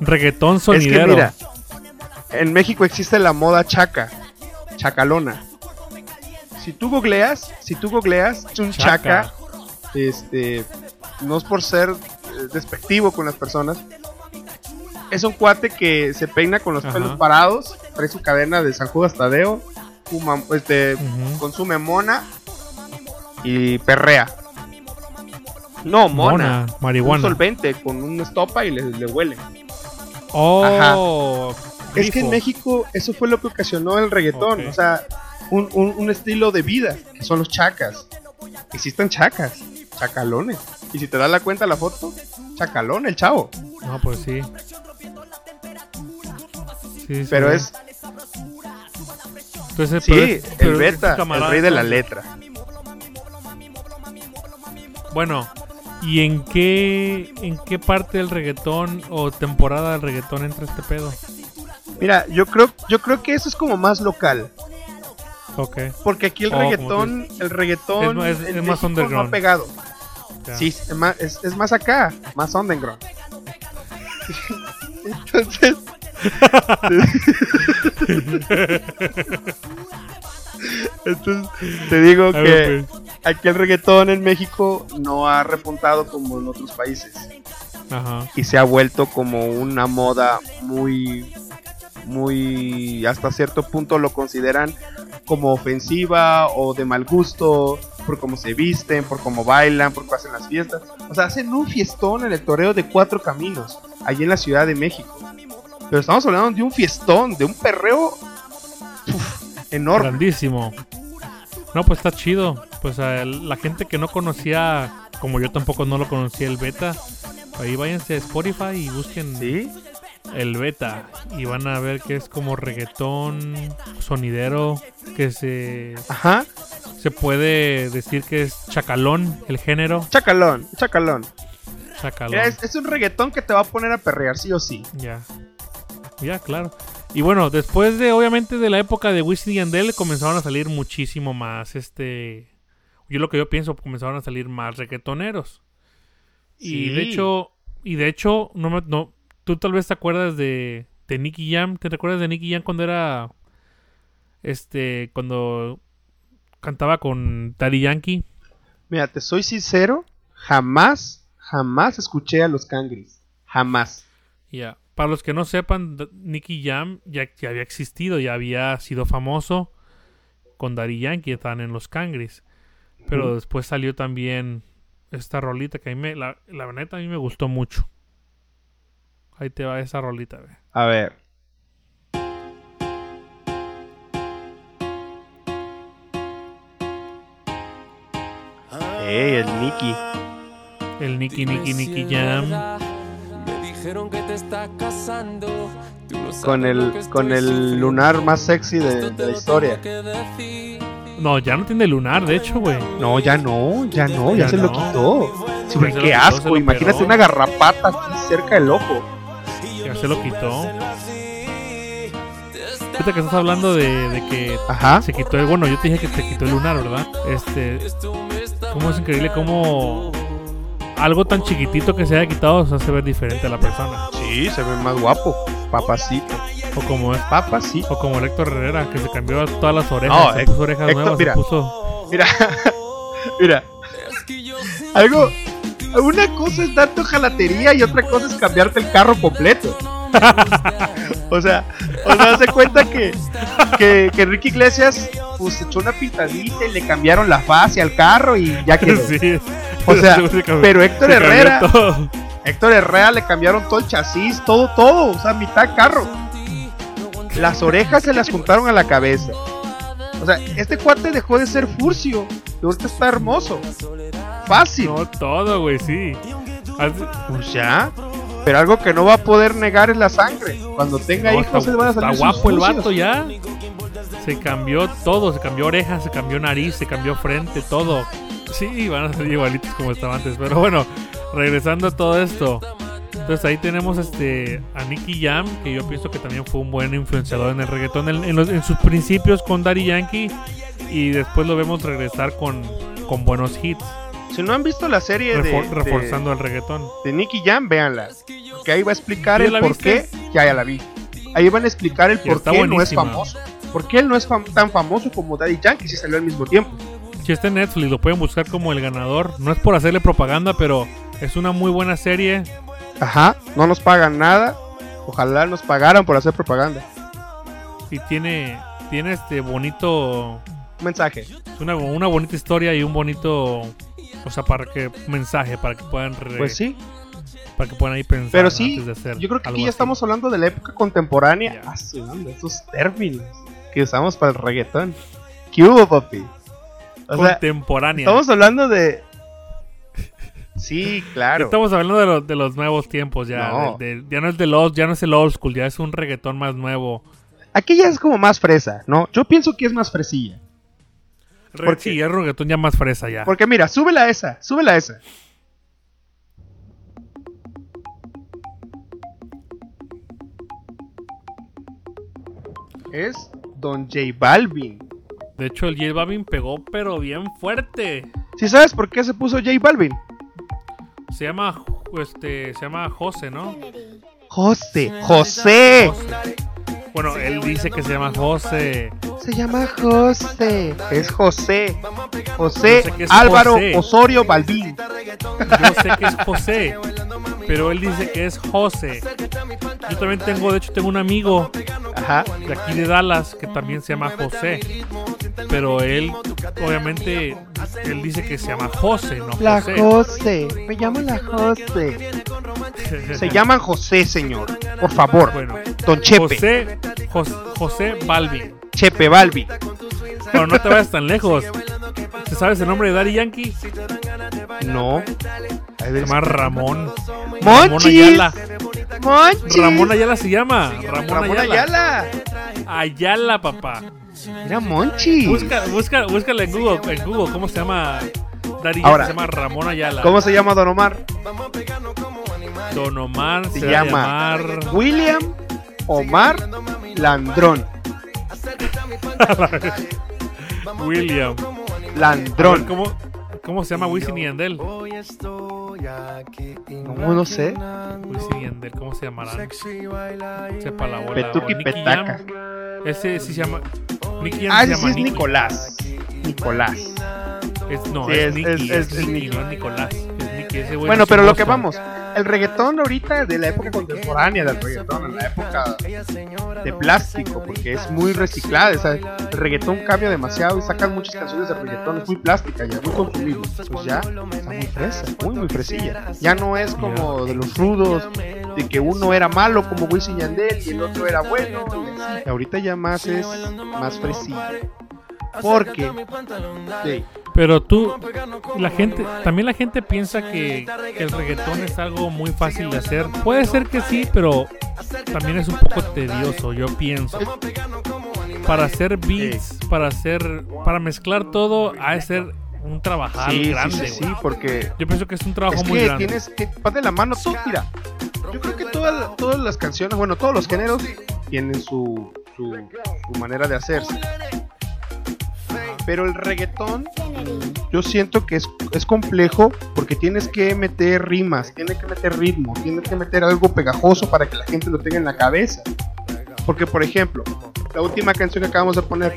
reggaetón Es sonidero. que mira, en México existe la moda chaca, chacalona. Si tú googleas, si tú googleas un chaca, Chaca. este, no es por ser eh, despectivo con las personas, es un cuate que se peina con los Ajá. pelos parados, trae su cadena de San Judas Tadeo, fuma, este, consume mona y perrea. No, mona. Mona, marihuana. Un solvente con un estopa y le, le huele. Oh, Es que en. México eso fue lo que ocasionó el reggaetón. O sea, un, un- un estilo de vida, que son los chacas. Existen chacas, chacalones. Y si te das la cuenta la foto, chacalón el chavo. No, pues sí. Sí, sí, Pero sí. es, Entonces, sí, pero es- pero el beta, el rey de la letra. Bueno, ¿y en qué en qué parte del reggaetón o temporada del reggaetón entra este pedo? Mira, yo creo, yo creo que eso es como más local. Ok. Porque aquí el Oh, reggaetón, el reggaetón Es más- es- en es más México no ha underground. pegado. Sí, es más, es, es más acá, más underground. Entonces. Entonces, te digo que ver, pues. aquí el reggaetón en México no ha repuntado como en otros países. Ajá. Y se ha vuelto como una moda muy, muy, hasta cierto punto lo consideran como ofensiva o de mal gusto, por cómo se visten, por cómo bailan, por cómo hacen las fiestas. O sea, hacen un fiestón en el toreo de cuatro caminos, allí en la Ciudad de México. Pero estamos hablando de un fiestón, de un perreo uf, enorme. Grandísimo. No, pues está chido. Pues a la gente que no conocía, como yo tampoco no lo conocía el beta, ahí váyanse a Spotify y busquen ¿Sí? El beta y van a ver que es como reggaetón sonidero que se Ajá. se puede decir que es chacalón el género Chacalón, chacalón. chacalón Mira, es, es un reggaetón que te va a poner a perrear, sí o sí. ya ya claro y bueno después de obviamente de la época de Wisin y Yandel comenzaron a salir muchísimo más este yo lo que yo pienso comenzaron a salir más reggaetoneros y de hecho y de hecho no me- no tú tal vez te acuerdas de de Nicky Jam te recuerdas de Nicky Jam cuando era este cuando cantaba con Daddy Yankee Mira, te soy sincero, jamás, jamás escuché a los Cangris. Jamás. Ya. Para los que no sepan, Nicky Jam ya, ya había existido, ya había sido famoso con Daddy Yankee, estaban en los Cangris. Pero después salió también esta rolita que a mí me, la, la neta a mí me gustó mucho. Ahí te va esa rolita, ve. A ver. Ey, el Nicky. El Nicky Nicky Nicky Jam. Me dijeron que te estás casando. Con el, con el lunar más sexy de, la historia. No, ya no tiene lunar, de hecho, güey. No, ya no, ya no, ya, Ya se lo quitó. Sí, güey, qué asco. Imagínate una garrapata aquí cerca del ojo. Se lo quitó. Ahorita que estás hablando de, de que Ajá. se quitó el. Bueno, yo te dije que se quitó el lunar, ¿verdad? Este. Cómo es increíble cómo algo tan chiquitito que se haya quitado se hace ver diferente a la persona. Sí, se ve más guapo. Papacito. O como es. Papacito. O como el Héctor Herrera, que se cambió todas las orejas. No, se Hec- puso orejas Héctor, nuevas. mira. Se puso. Mira. Mira. Algo. Una cosa es darte jalatería y otra cosa es cambiarte el carro completo. o sea, o sea, se cuenta que, que, que Enrique Iglesias pues echó una pintadita y le cambiaron la fase al carro y ya quedó. Sí. O sea, Se cambió- pero Héctor se Herrera. Héctor Herrera le cambiaron todo el chasis, todo, todo, o sea, mitad carro. Las orejas se las juntaron a la cabeza. O sea, este cuate dejó de ser furcio y ahorita está hermoso. Fácil. No, todo, güey, sí. Pues ya. Pero algo que no va a poder negar es la sangre. Cuando tenga no, hijos está, se le van a está salir sus guapo el vato ya. Se cambió todo, se cambió orejas, se cambió nariz, se cambió frente, todo. Sí, van a ser igualitos como estaba antes. Pero bueno, regresando a todo esto. Entonces ahí tenemos este a Nicky Jam, que yo pienso que también fue un buen influenciador en el reggaetón en, en los- en sus principios con Daddy Yankee. Y después lo vemos regresar con, con buenos hits, Si no han visto la serie de, refor- de- reforzando el reggaetón. de Nicky Jam, véanla. Que ahí va a explicar ¿Sí el por viste? qué. Ya, ya la vi. Ahí van a explicar el Y por qué no es famoso. ¿Por qué él no es fam- tan famoso como Daddy Yankee si salió al mismo tiempo? Si está en Netflix, lo pueden buscar como el ganador. No es por hacerle propaganda, pero es una muy buena serie. Ajá, no nos pagan nada. Ojalá nos pagaran por hacer propaganda. Y tiene, tiene este bonito. Un mensaje. Una, una bonita historia y un bonito. O sea, para que. Mensaje, para que puedan. re- Pues sí, Para que puedan ahí pensar. pero sí, antes de hacer yo creo que aquí ya así. estamos hablando de la época contemporánea. Ah, sí, hombre, esos términos que usamos para el reggaetón. ¿Qué hubo, papi? O sea, Contemporánea. estamos hablando de... Sí, claro. Estamos hablando de, los de los nuevos tiempos ya. No. ya no es del old, ya no es el old school, ya es un reggaetón más nuevo. Aquí ya es como más fresa, ¿no? Yo pienso que es más fresilla. Re- ¿Por qué? sí, es reggaetón ya más fresa ya. Porque mira, súbela a esa, súbela a esa. Es Don J Balvin. De hecho, el J Balvin pegó, pero bien fuerte. ¿Sí sabes por qué se puso J Balvin? Se llama, este, se llama José, ¿no? José, José. Bueno, él dice que se llama José. Se llama José. Es José. José sé es Álvaro José. Osorio Balvin. Yo sé que es José, pero él dice que es José. Yo también tengo, de hecho, tengo un amigo Ajá. de aquí de Dallas que también se llama José. Pero él, obviamente, él dice que se llama José, no La José. José. Me llamo la José. Se llaman José, señor. Por favor. Bueno, Don Chepe. José, Jos- José Balvin. Chepe Balvin. Pero no te vayas tan lejos. ¿Te sabes el nombre de Daddy Yankee? No. Se llama Ramón. Ramón Monchis. Ayala. Monchis. Ramón Ayala se llama. Ramón, Ramón Ayala. Ayala. Ayala, papá. Mira, Monchis. Busca, busca, búscala en Google, en Google, ¿cómo se llama? Daddy Ahora, Yankee se llama Ramón Ayala. ¿Cómo se llama Don Omar? Don Omar se, Se llama llamar William Omar Landrón. William. Landrón. ¿Cómo, ¿Cómo se llama Wisin y Yandel? No, no sé. Wisin y Yandel, ¿cómo se llamarán? Sepa la bola. Petuki Petaca. Ese sí se llama. Nicky Ah, se llama es Nicky. Nicolás. Nicolás. Es- no, Sí, es, es- Nicky. es- Es, es Nicky, Nicky. no es Nicolás. Ese güey Bueno, pero lo que vamos, el reggaetón ahorita de la época contemporánea del reggaetón, en la época de plástico, porque es muy reciclada, o sea, el reggaetón cambia demasiado y sacan muchas canciones de reggaetón, es muy plástica ya, muy consumible, pues ya está muy fresa, muy muy fresilla. Ya no es como de los rudos, de que uno era malo como Wisin y Yandel y el otro era bueno, y así. ahorita ya más es más fresilla. Porque sí, Pero tú, la gente, también la gente piensa que, que el reggaetón es algo muy fácil de hacer. Puede ser que sí, pero también es un poco tedioso, yo pienso. Para hacer beats, para hacer, para mezclar todo, ha de ser un trabajar sí, sí, grande. sí, sí, porque Yo pienso que es un trabajo es muy que grande. tienes que vas de la mano tú, mira. Yo creo que todas, todas las canciones, bueno, todos los géneros tienen su, su, su manera de hacerse. Pero el reggaetón, yo siento que es, es complejo porque tienes que meter rimas, tienes que meter ritmo, tienes que meter algo pegajoso para que la gente lo tenga en la cabeza. Porque, por ejemplo, la última canción que acabamos de poner,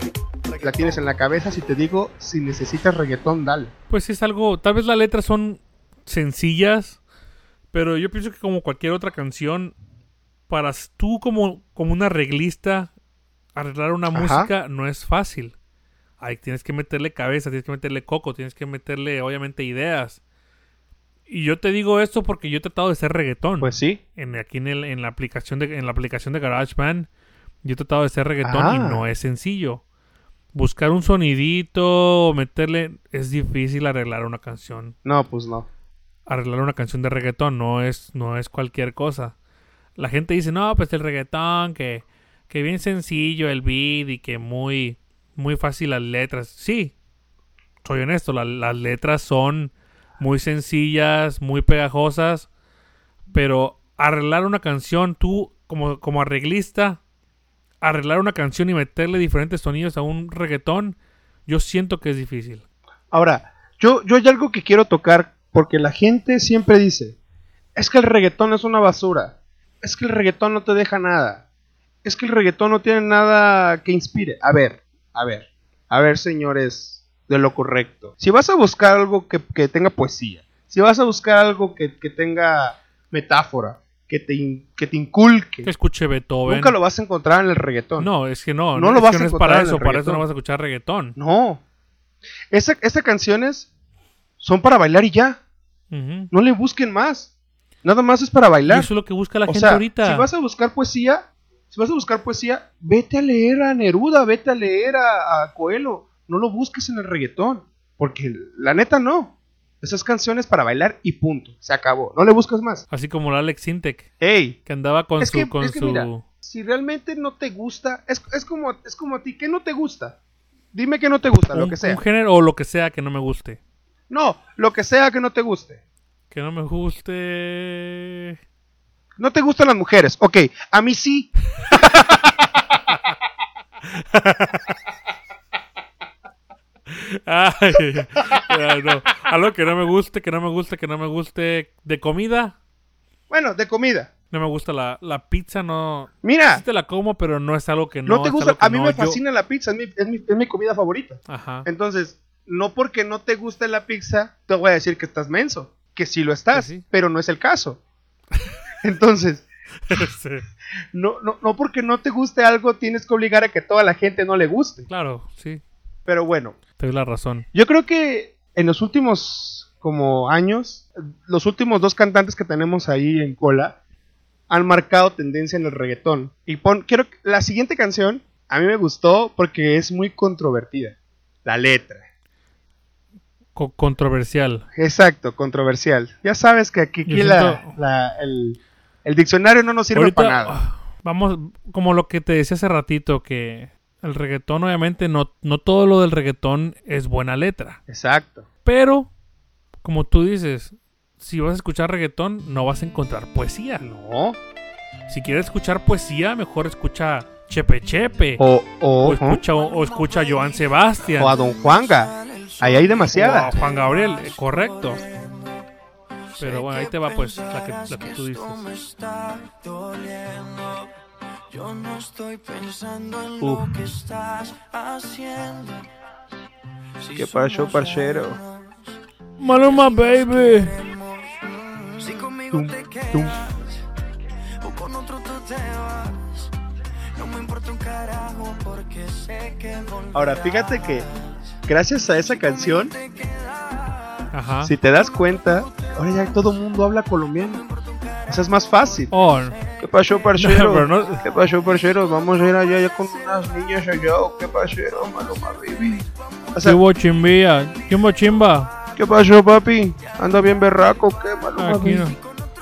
la tienes en la cabeza. Si te digo, si necesitas reggaetón, dale. Pues es algo, tal vez las letras son sencillas, pero yo pienso que como cualquier otra canción, para tú como, como un arreglista, arreglar una Ajá. música no es fácil. Ahí tienes que meterle cabeza, tienes que meterle coco, tienes que meterle obviamente ideas. Y yo te digo esto porque yo he tratado de hacer reggaetón. Pues sí. en, aquí en, el- en la aplicación de en la aplicación de GarageBand yo he tratado de hacer reggaetón Ah. y no es sencillo buscar un sonidito meterle es difícil arreglar una canción No, pues no. arreglar una canción de reggaetón no es no es cualquier cosa la gente dice no pues el reggaetón que que bien sencillo el beat y que muy muy fácil las letras sí soy honesto la- las letras son muy sencillas muy pegajosas pero arreglar una canción, tú como, como arreglista, arreglar una canción y meterle diferentes sonidos a un reggaetón, yo siento que es difícil. Ahora, yo, yo hay algo que quiero tocar porque la gente siempre dice, es que el reggaetón es una basura, es que el reggaetón no te deja nada, es que el reggaetón no tiene nada que inspire. A ver, a ver, a ver señores de lo correcto. Si vas a buscar algo que, que tenga poesía, si vas a buscar algo que, que tenga metáfora, que te, in- que te inculque, Que escuche Beethoven. nunca lo vas a encontrar en el reggaetón. No, es que no. No es lo que vas a no es encontrar para en eso. el Para eso no vas a escuchar reggaetón. No. Esa- Estas canciones son para bailar y ya. No le busquen más. Nada más es para Y bailar. eso es lo que busca la o gente sea, ahorita. si vas a buscar poesía, si vas a buscar poesía, vete a leer a Neruda, vete a leer a, a Coelho. No lo busques en el reggaetón. Porque la neta no. Esas canciones para bailar y punto. Se acabó. No le buscas más. Así como el Alex Sintek, Ey. que andaba con es su... que, con es que su... mira, si realmente no te gusta, es, es como, es como a ti. ¿Qué no te gusta? Dime que no te gusta, lo que sea. un género o lo que sea que no me guste. No, lo que sea que no te guste. Que no me guste... No te gustan las mujeres. Ok, a mí sí. Ay, no. Algo que no me guste, que no me guste, que no me guste de comida. Bueno, de comida. No me gusta la, la pizza, no... Mira, Sí te la como, pero no es algo que no... no, te gusta. A mí no, me yo- fascina la pizza. Es mi, es, mi, es mi comida favorita. Ajá. Entonces, no porque no te guste la pizza, te voy a decir que estás menso. Que sí lo estás, sí. pero no es el caso. Entonces, Sí, no, no, no porque no te guste algo, tienes que obligar a que toda la gente no le guste. claro, sí. Pero bueno, Te doy la razón. Yo creo que en los últimos como años, los últimos dos cantantes que tenemos ahí en cola han marcado tendencia en el reggaetón. Y pon, quiero la siguiente canción a mí me gustó porque es muy controvertida. La letra. Co- controversial. Exacto, controversial. Ya sabes que aquí, aquí la- la- el, el diccionario no nos sirve Ahorita, para nada. ah, vamos, como lo que te decía hace ratito, que el reggaetón, obviamente, no, no todo lo del reggaetón es buena letra. Exacto. Pero, como tú dices, si vas a escuchar reggaetón, no vas a encontrar poesía. No. Si quieres escuchar poesía, mejor escucha Chepe Chepe. O, o, O escucha, o, o escucha a Joan Sebastián. o a Don Juanga. Ahí hay o demasiada. a Juan Gabriel, eh, correcto. Pero bueno, ahí te va pues la que, la que tú dices. me está doliendo. Yo no estoy pensando en Uf. lo que estás haciendo. Si ¿Qué pasó, parcero? Maluma, baby. Si conmigo Tum, te tum. quedas o con otro tú te vas. No me importa un carajo porque sé que volverás. Ahora, fíjate que gracias a esa canción, Ajá. si te das cuenta, ahora ya todo el mundo habla colombiano. Eso es más fácil. Oh, ¿Qué pasó, parcero? No, no- ¿Qué pasó, parcero? Vamos a ir allá ya con unas niñas allá. ¿o ¿Qué pasó, Maluma, baby? O ¿qué sea, hubo chimbilla? ¿Qué hubo chimba? ¿qué pasó, papi? ¿Anda bien berraco? ¿Qué, Maluma, Aquí, baby?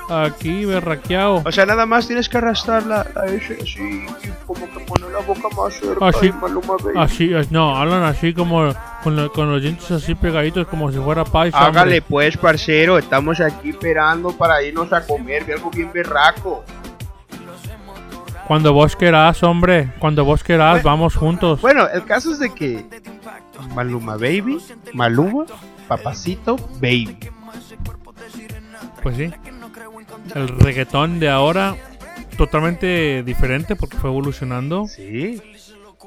no. Aquí, berraqueado. O sea, nada más tienes que arrastrar la, la S así, como que boca más cerca Así- de Maluma Baby. Así, no, hablan así como con, lo- con los dientes así pegaditos como si fuera paisa. hombre. Hágale pues, parcero, estamos aquí esperando para irnos a comer, ve algo bien berraco. Cuando vos querás, hombre, cuando vos querás, vamos juntos. Bueno, el caso es de que Maluma Baby, Maluma, Papacito Baby. Pues sí. El reggaetón de ahora, totalmente diferente porque fue evolucionando Sí,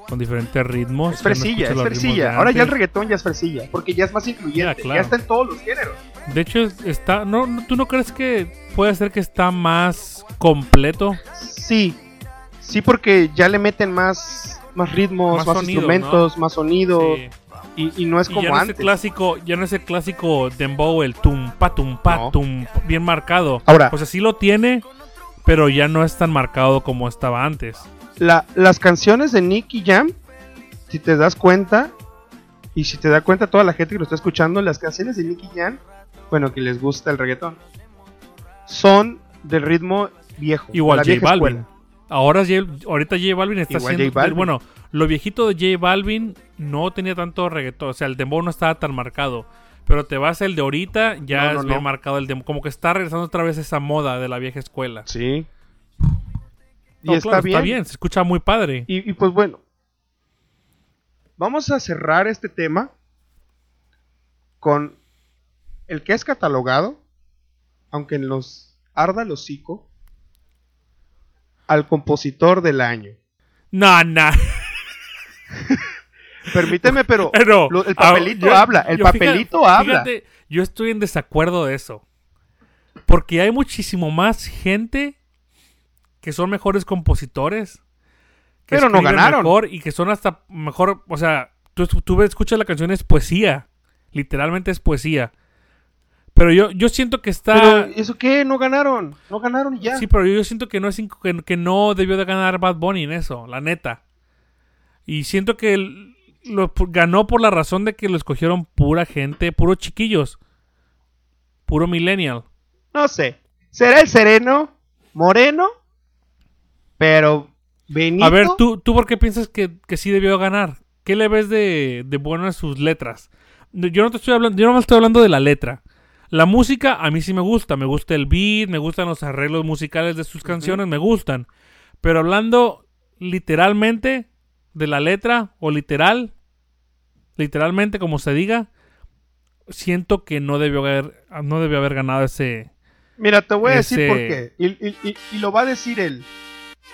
con diferentes ritmos. es no fresilla, es fresilla. Ahora ya el reggaetón ya es fresilla, porque ya es más incluyente, Ya, está en todos los géneros. De hecho, está. No, ¿Tú no crees que puede ser que está más completo? Sí, sí, porque ya le meten más, más ritmos, Más más, sonido, instrumentos, más sonido, Sí. y, y no es Y como ya no es el antes. clásico, ya no es el clásico dembow, el tum pa tum pa No. tum, bien marcado. Ahora, O sea, sí lo tiene, pero ya no es tan marcado como estaba antes. la- las canciones de Nicky Jam, si te das cuenta, y si te da cuenta toda la gente que lo está escuchando, las canciones de Nicky Jam, bueno, que les gusta el reggaetón, son del ritmo viejo. Igual la J vieja Balvin. escuela. Ahora J- ahorita J Balvin está Igual haciendo J Balvin. bueno, lo viejito de J Balvin no tenía tanto reggaetón, o sea, el dembow no estaba tan marcado. Pero te vas el de ahorita, ya No, no, es bien no. marcado el dembow, como que está regresando otra vez esa moda de la vieja escuela. Sí. Y está, claro, bien. está bien, se escucha muy padre. Y, y pues bueno, vamos a cerrar este tema con el que es catalogado, aunque nos arda el hocico, al compositor del año. No, no. Permíteme, pero No, lo- el papelito yo- habla, el yo papelito fíjate- habla. fíjate, yo estoy en desacuerdo de eso. Porque hay muchísimo más gente que son mejores compositores. que Pero no ganaron. Mejor y que son hasta mejor. O sea, tú, tú escuchas la canción, es poesía. Literalmente es poesía. Pero yo, yo siento que está. Pero, ¿eso qué? No ganaron. No ganaron ya. Sí, pero yo siento que no es que, que no debió de ganar Bad Bunny en eso, la neta. Y siento que el- lo ganó por la razón de que lo escogieron pura gente, puros chiquillos. Puro millennial. No sé. ¿Será el sereno? ¿Moreno? Pero Benito. A ver, ¿tú, ¿tú por qué piensas que, que sí debió ganar? ¿Qué le ves de, de bueno a sus letras? Yo no te estoy hablando, yo no me estoy hablando de la letra. La música a mí sí me gusta, me gusta el beat, me gustan los arreglos musicales de sus canciones, me gustan. Pero hablando literalmente de la letra o literal, literalmente como se diga, siento que no debió haber, no debió haber ganado ese. Mira, te voy a decir por qué. Y, y- y- y lo va a decir él.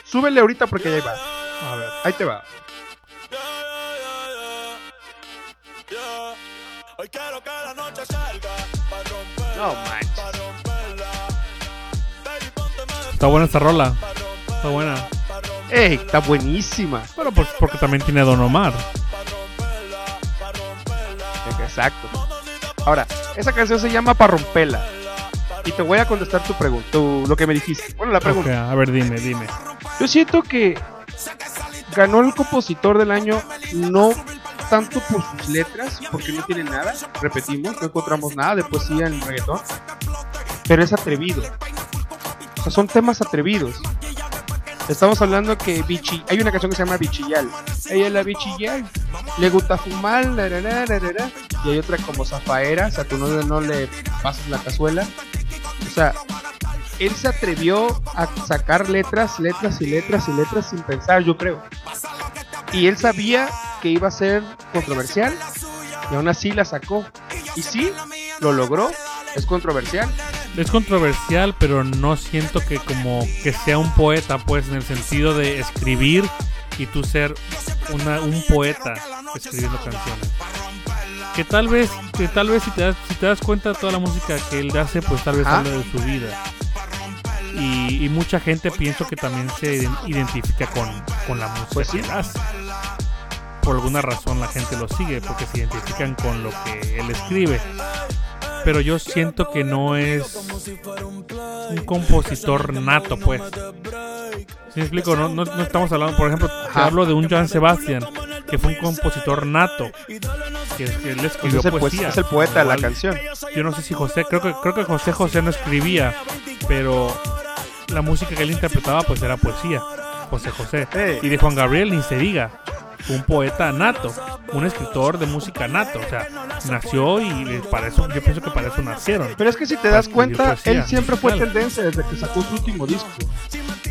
Súbele ahorita porque ya ahí va. A ver. Ahí te va. No manches. Está buena esta rola. Está buena. ¡Ey! Está buenísima. Bueno, pues porque también tiene a Don Omar. Exacto. Ahora, esa canción se llama Pa' romperla. Y te voy a contestar tu pregunta, tu- lo que me dijiste. Bueno, la pregunta. a ver, dime, dime. Yo siento que ganó el compositor del año no tanto por sus letras, porque no tiene nada, repetimos, no encontramos nada de poesía en el reggaetón, pero es atrevido. O sea, son temas atrevidos. Estamos hablando que bichi, hay una canción que se llama Bichillal. Ella es la Bichillal. Le gusta fumar, la, y hay otra como Zafaera, o sea, tú no, no le pasas la cazuela. O sea, él se atrevió a sacar letras, letras y letras y letras sin pensar, yo creo. Y él sabía que iba a ser controversial y aún así la sacó. Y sí, lo logró. Es controversial. Es controversial, pero no siento que como que sea un poeta, pues, en el sentido de escribir y tú ser una, un poeta escribiendo canciones. Que tal vez, que tal vez si te das, si te das cuenta de toda la música que él hace, pues tal vez Ajá. habla de su vida. Y, y mucha gente pienso que también se iden- identifica con, con la música Pues sí. que él hace. Por alguna razón la gente lo sigue, porque se identifican con lo que él escribe. Pero yo siento que no es un compositor nato, pues. ¿Sí me explico? No, no, no estamos hablando, por ejemplo, te hablo de un Joan Sebastian, que fue un compositor nato, que, que él escribió es, el, poesía. es el poeta de la canción. Yo no sé si José, creo que, creo que José José no escribía, pero la música que él interpretaba pues era poesía. José José. Y de Juan Gabriel ni se diga. Un poeta nato, un escritor de música nato. O sea, nació y para eso, yo pienso que para eso nacieron. Pero es que si te das cuenta, él siempre fue tendencia desde que sacó su último disco.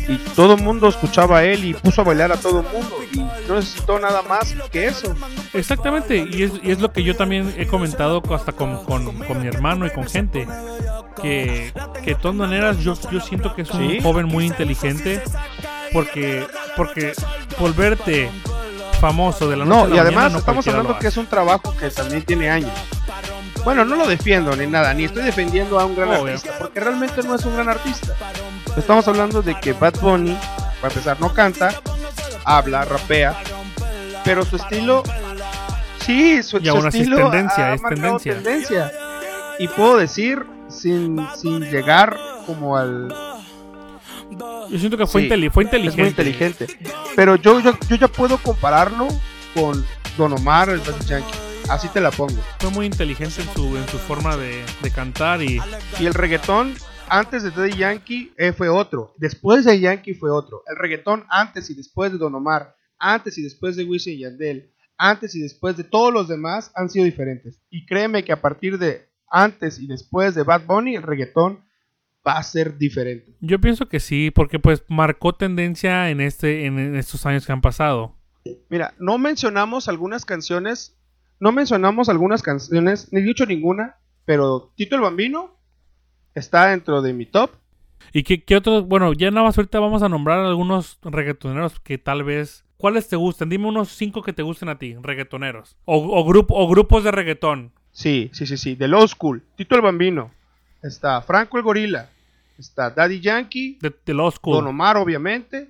Y todo el mundo escuchaba a él y puso a bailar a todo el mundo. Y no necesitó nada más que eso. Exactamente, y es, y es lo que yo también he comentado hasta con, con- con mi hermano y con gente. Que, que de todas maneras yo, yo siento que es un Sí. joven muy inteligente. Porque, porque volverte famoso de la noche No, a y además mañana no estamos hablando que es un trabajo que también tiene años. Bueno, no lo defiendo ni nada, ni estoy defendiendo a un gran Obvio. artista, porque realmente no es un gran artista. Estamos hablando de que Bad Bunny, para empezar, no canta, habla, rapea, pero su estilo, sí, su, Y su aún así es tendencia, ha es marcado tendencia. Y puedo decir, sin, sin llegar como al... Yo siento que fue, Sí, inteli- fue Es inteligente. muy inteligente. Pero yo, yo, yo ya puedo compararlo con Don Omar, el Daddy Yankee. Así te la pongo. Fue muy inteligente en su, en su forma de, de cantar y Y el reggaetón antes de Daddy Yankee eh, fue otro. Después de Yankee fue otro. El reggaetón antes y después de Don Omar, antes y después de Wisin y Yandel, antes y después de todos los demás han sido diferentes. Y créeme que a partir de antes y después de Bad Bunny, el reggaetón va a ser diferente. yo pienso que sí, porque pues marcó tendencia en este en, estos años que han pasado. Mira, no mencionamos algunas canciones, no mencionamos algunas canciones, ni dicho ninguna, pero Tito el Bambino está dentro de mi top. ¿Y qué, qué otros? Bueno, ya nada más ahorita vamos a nombrar algunos reggaetoneros que tal vez... ¿Cuáles te gustan? Dime unos cinco que te gusten a ti, reggaetoneros. O, o, grupo, o grupos de reggaetón. Sí, sí, sí, sí, del old school. Tito el Bambino, está Franco el Gorila, está Daddy Yankee, De, de. Don Omar obviamente,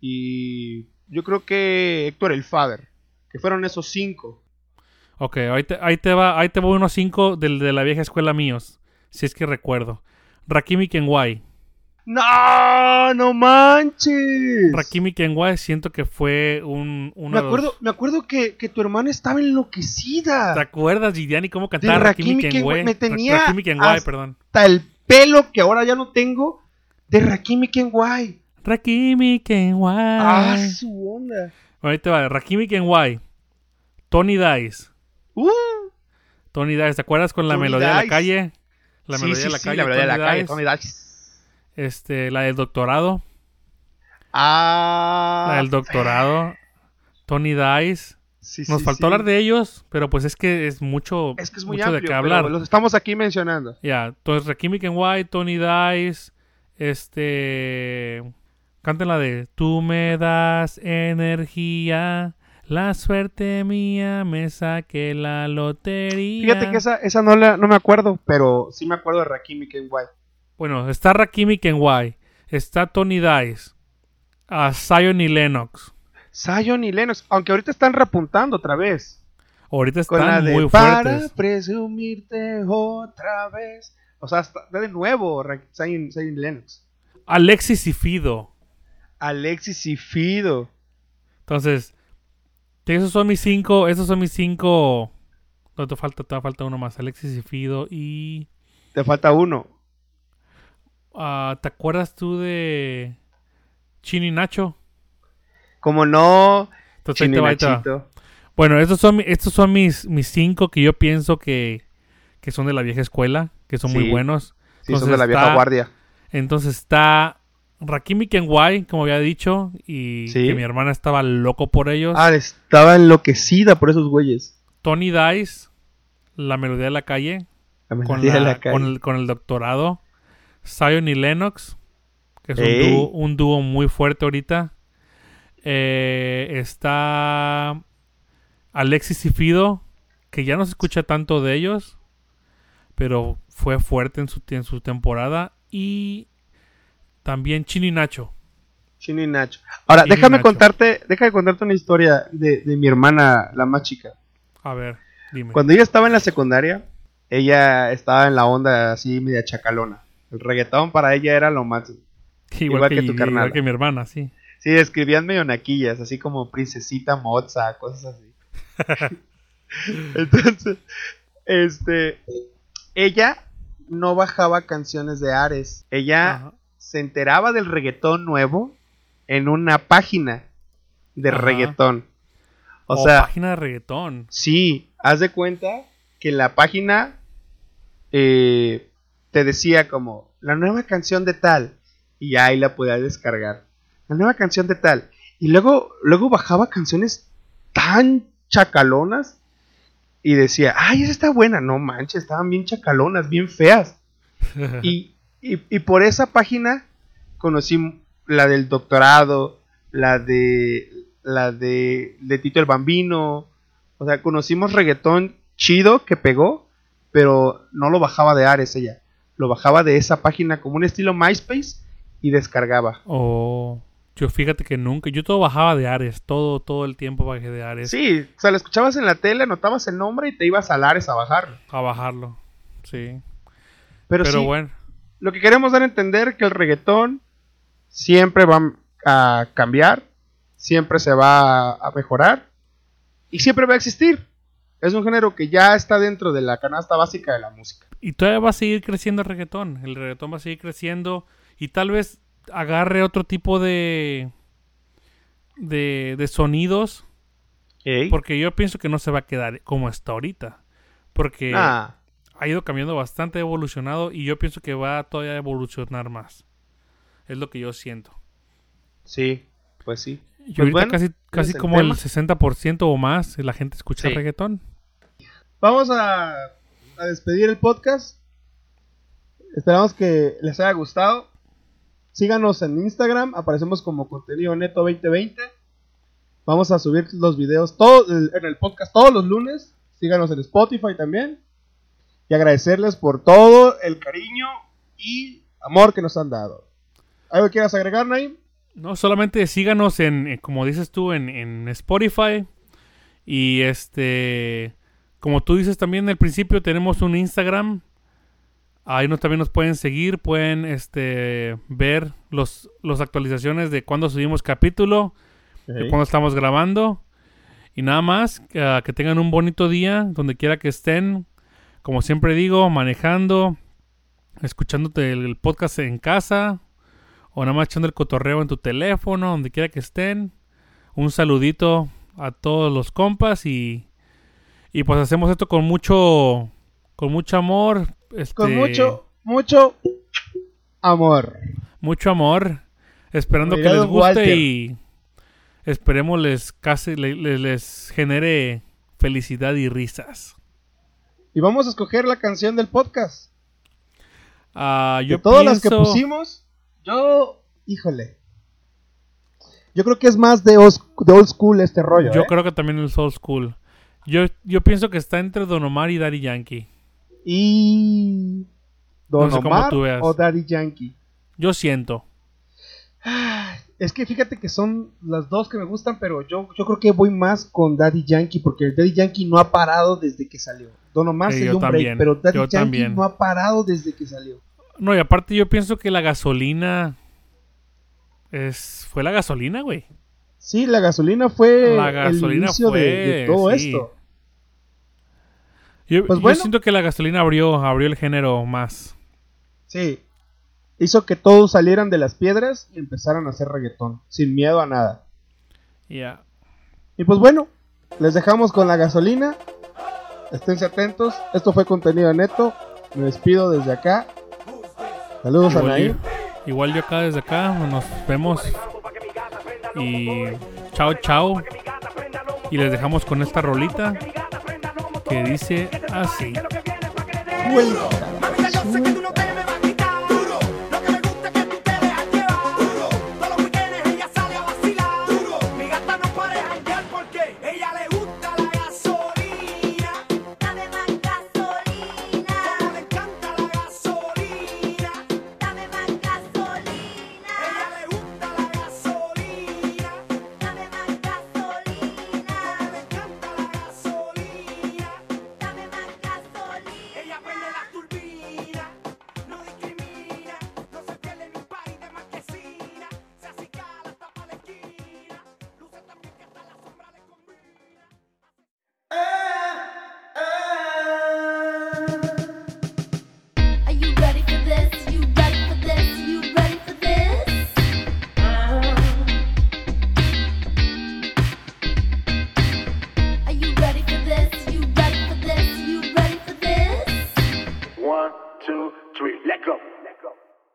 y yo creo que Héctor el Father, que fueron esos cinco. Ok, ahí te, ahí te va, ahí te voy unos cinco del de la vieja escuela míos. Si es que recuerdo. Rakimi Kenway. ¡No! ¡No manches! Rakimi Kenway siento que fue un... uno Me acuerdo, me acuerdo que, que tu hermana estaba enloquecida. ¿Te acuerdas, Gidiani, cómo cantaba De Rakimi Rakimi me tenía Rakimi hasta- perdón. el pelo que ahora ya no tengo de Rakimi Kenway. Rakimi Kenway. Ah, su onda. Ahí te va, Rakimi Kenway. Tony Dice. Uh, Tony Dice, ¿te acuerdas con la Tony melodía de la calle? La sí, melodía sí, de la sí, calle. la melodía de la calle, Dice. Tony Dice. Este, la del doctorado. Ah. la del doctorado. Tony Dice. Sí, Nos sí, faltó sí. hablar de ellos, pero pues es que es mucho, Es que es muy mucho amplio, de qué hablar. los estamos aquí mencionando. Ya, entonces Rakimi Kenway, Tony Dice, este... Canten la de Tú me das energía, la suerte mía, me saqué la lotería. Fíjate que esa, esa no, la, no me acuerdo, pero sí me acuerdo de Rakimi Kenway. Bueno, está Rakimi Kenway, está Tony Dice, a Zion y Lennox. Zion y Lennox, aunque ahorita están repuntando otra vez. Ahorita Con la están de muy Para fuertes. presumirte otra vez. O sea, está de nuevo Zion, Zion y Lennox. Alexis y Fido. Alexis y Fido. Entonces, esos son mis cinco, esos son mis cinco... No, te falta, te falta uno más. Alexis y Fido y... Te falta uno. Ah, ¿Te acuerdas tú de Chino y Nacho? Como no, Entonces, ahí te va, ahí te va. Bueno, estos son, estos son mis, mis cinco que yo pienso que, que son de la vieja escuela, que son muy buenos. Sí, son Entonces de la vieja está- guardia. Entonces está Rakimi Kenway, como había dicho, y Sí. que mi hermana estaba loco por ellos. Ah, estaba enloquecida por esos güeyes. Tony Dice, La Melodía de la Calle, La con, melodía de la calle. con el, con el doctorado. Zion y Lennox, que es un dúo, un dúo muy fuerte ahorita. Eh, está Alexis y Fido, que ya no se escucha tanto de ellos, pero fue fuerte en su, en su temporada. Y también Chino y Nacho. Chino y Nacho. Ahora, Chino déjame Nacho. contarte, déjame contarte una historia de, de mi hermana, la más chica. A ver, dime. Cuando ella estaba en la secundaria, ella estaba en la onda así media chacalona. El reggaetón para ella era lo máximo. igual, igual que, que tu igual carnal. que mi hermana, sí. Sí, escribían medio naquillas, así como princesita moza, cosas así. Entonces, este, ella no bajaba canciones de Ares. Ella Ajá. se enteraba del reggaetón nuevo en una página de Ajá. reggaetón. O O sea, página de reggaetón. sí, haz de cuenta que la página eh, te decía como la nueva canción de tal y ahí la podías descargar. La nueva canción de tal. Y luego, luego bajaba canciones tan chacalonas y decía, ay, esa está buena. No manches, estaban bien chacalonas, bien feas. Y, y, y por esa página conocí la del doctorado, la de la de, de Tito el Bambino. O sea, conocimos reggaetón chido que pegó, pero no lo bajaba de Ares ella. Lo bajaba de esa página como un estilo MySpace y descargaba. O yo fíjate que nunca, yo todo bajaba de Ares, todo, todo el tiempo bajé de Ares Sí, o sea, la escuchabas en la tele, anotabas el nombre y te ibas a Ares a bajarlo. a bajarlo. Sí. Pero, Pero sí, bueno, lo que queremos dar a entender que el reggaetón siempre va a cambiar, siempre se va a mejorar y siempre va a existir. Es un género que ya está dentro de la canasta básica de la música. Y todavía va a seguir creciendo el reggaetón. El reggaetón va a seguir creciendo y tal vez agarre otro tipo de de, de sonidos porque yo pienso que no se va a quedar como está ahorita. Porque Ah, ha ido cambiando bastante, ha evolucionado y yo pienso que va a todavía evolucionar más. Es lo que yo siento. sí, pues sí. Y Pues ahorita bueno, casi, casi el como el tema. 60% o más la gente escucha Sí. reggaetón. Vamos a, a despedir el podcast. Esperamos que les haya gustado. Síganos en Instagram, aparecemos como contenido neto 2020. Vamos a subir los videos en el podcast todos los lunes. Síganos en Spotify también. Y agradecerles por todo el cariño y amor que nos han dado. ¿Algo quieras agregar, Naim? No, solamente síganos en, en- como dices tú, en, en Spotify. Y este, como tú dices también al principio, tenemos un Instagram. Ahí nos, también nos pueden seguir, pueden este, ver los, las actualizaciones de cuando subimos capítulo, de cuando estamos grabando. Y nada más, que, que tengan un bonito día, donde quiera que estén. Como siempre digo, manejando, escuchándote el, el podcast en casa, o nada más echando el cotorreo en tu teléfono, donde quiera que estén. Un saludito a todos los compas y, y pues hacemos esto con mucho, con mucho amor. Este, Con mucho, mucho amor. mucho amor, esperando que les guste Walter. y esperemos les casi genere felicidad y risas. Y vamos a escoger la canción del podcast. Ah, yo de todas las que pusimos, yo, híjole. Yo creo que es más de old, old school este rollo. yo ¿eh? creo que también el Soul School. Yo, yo pienso que está entre Don Omar y Daddy Yankee. Y. Don No sé cómo Omar tú veas. o Daddy Yankee. Yo siento. Ay, Es que fíjate que son las dos que me gustan, pero yo, yo creo que voy más con Daddy Yankee, porque Daddy Yankee no ha parado desde que salió. Don Omar Sí, se dio un también, break, pero Daddy Yankee también. no ha parado desde que salió. No, y aparte yo pienso que la gasolina es fue la gasolina, güey. Sí, la gasolina fue La gasolina el inicio de- de, fue, todo sí. esto. Yo, Pues yo bueno. siento que la gasolina abrió abrió el género más. Sí. Hizo que todos salieran de las piedras y empezaran a hacer reggaetón, sin miedo a nada. Ya. Y pues bueno, les dejamos con la gasolina. Esténse atentos. Esto fue contenido neto. Me despido desde acá. Saludos a yo, igual yo acá desde acá nos vemos y chao chao y les dejamos con esta rolita que dice así. Mamita,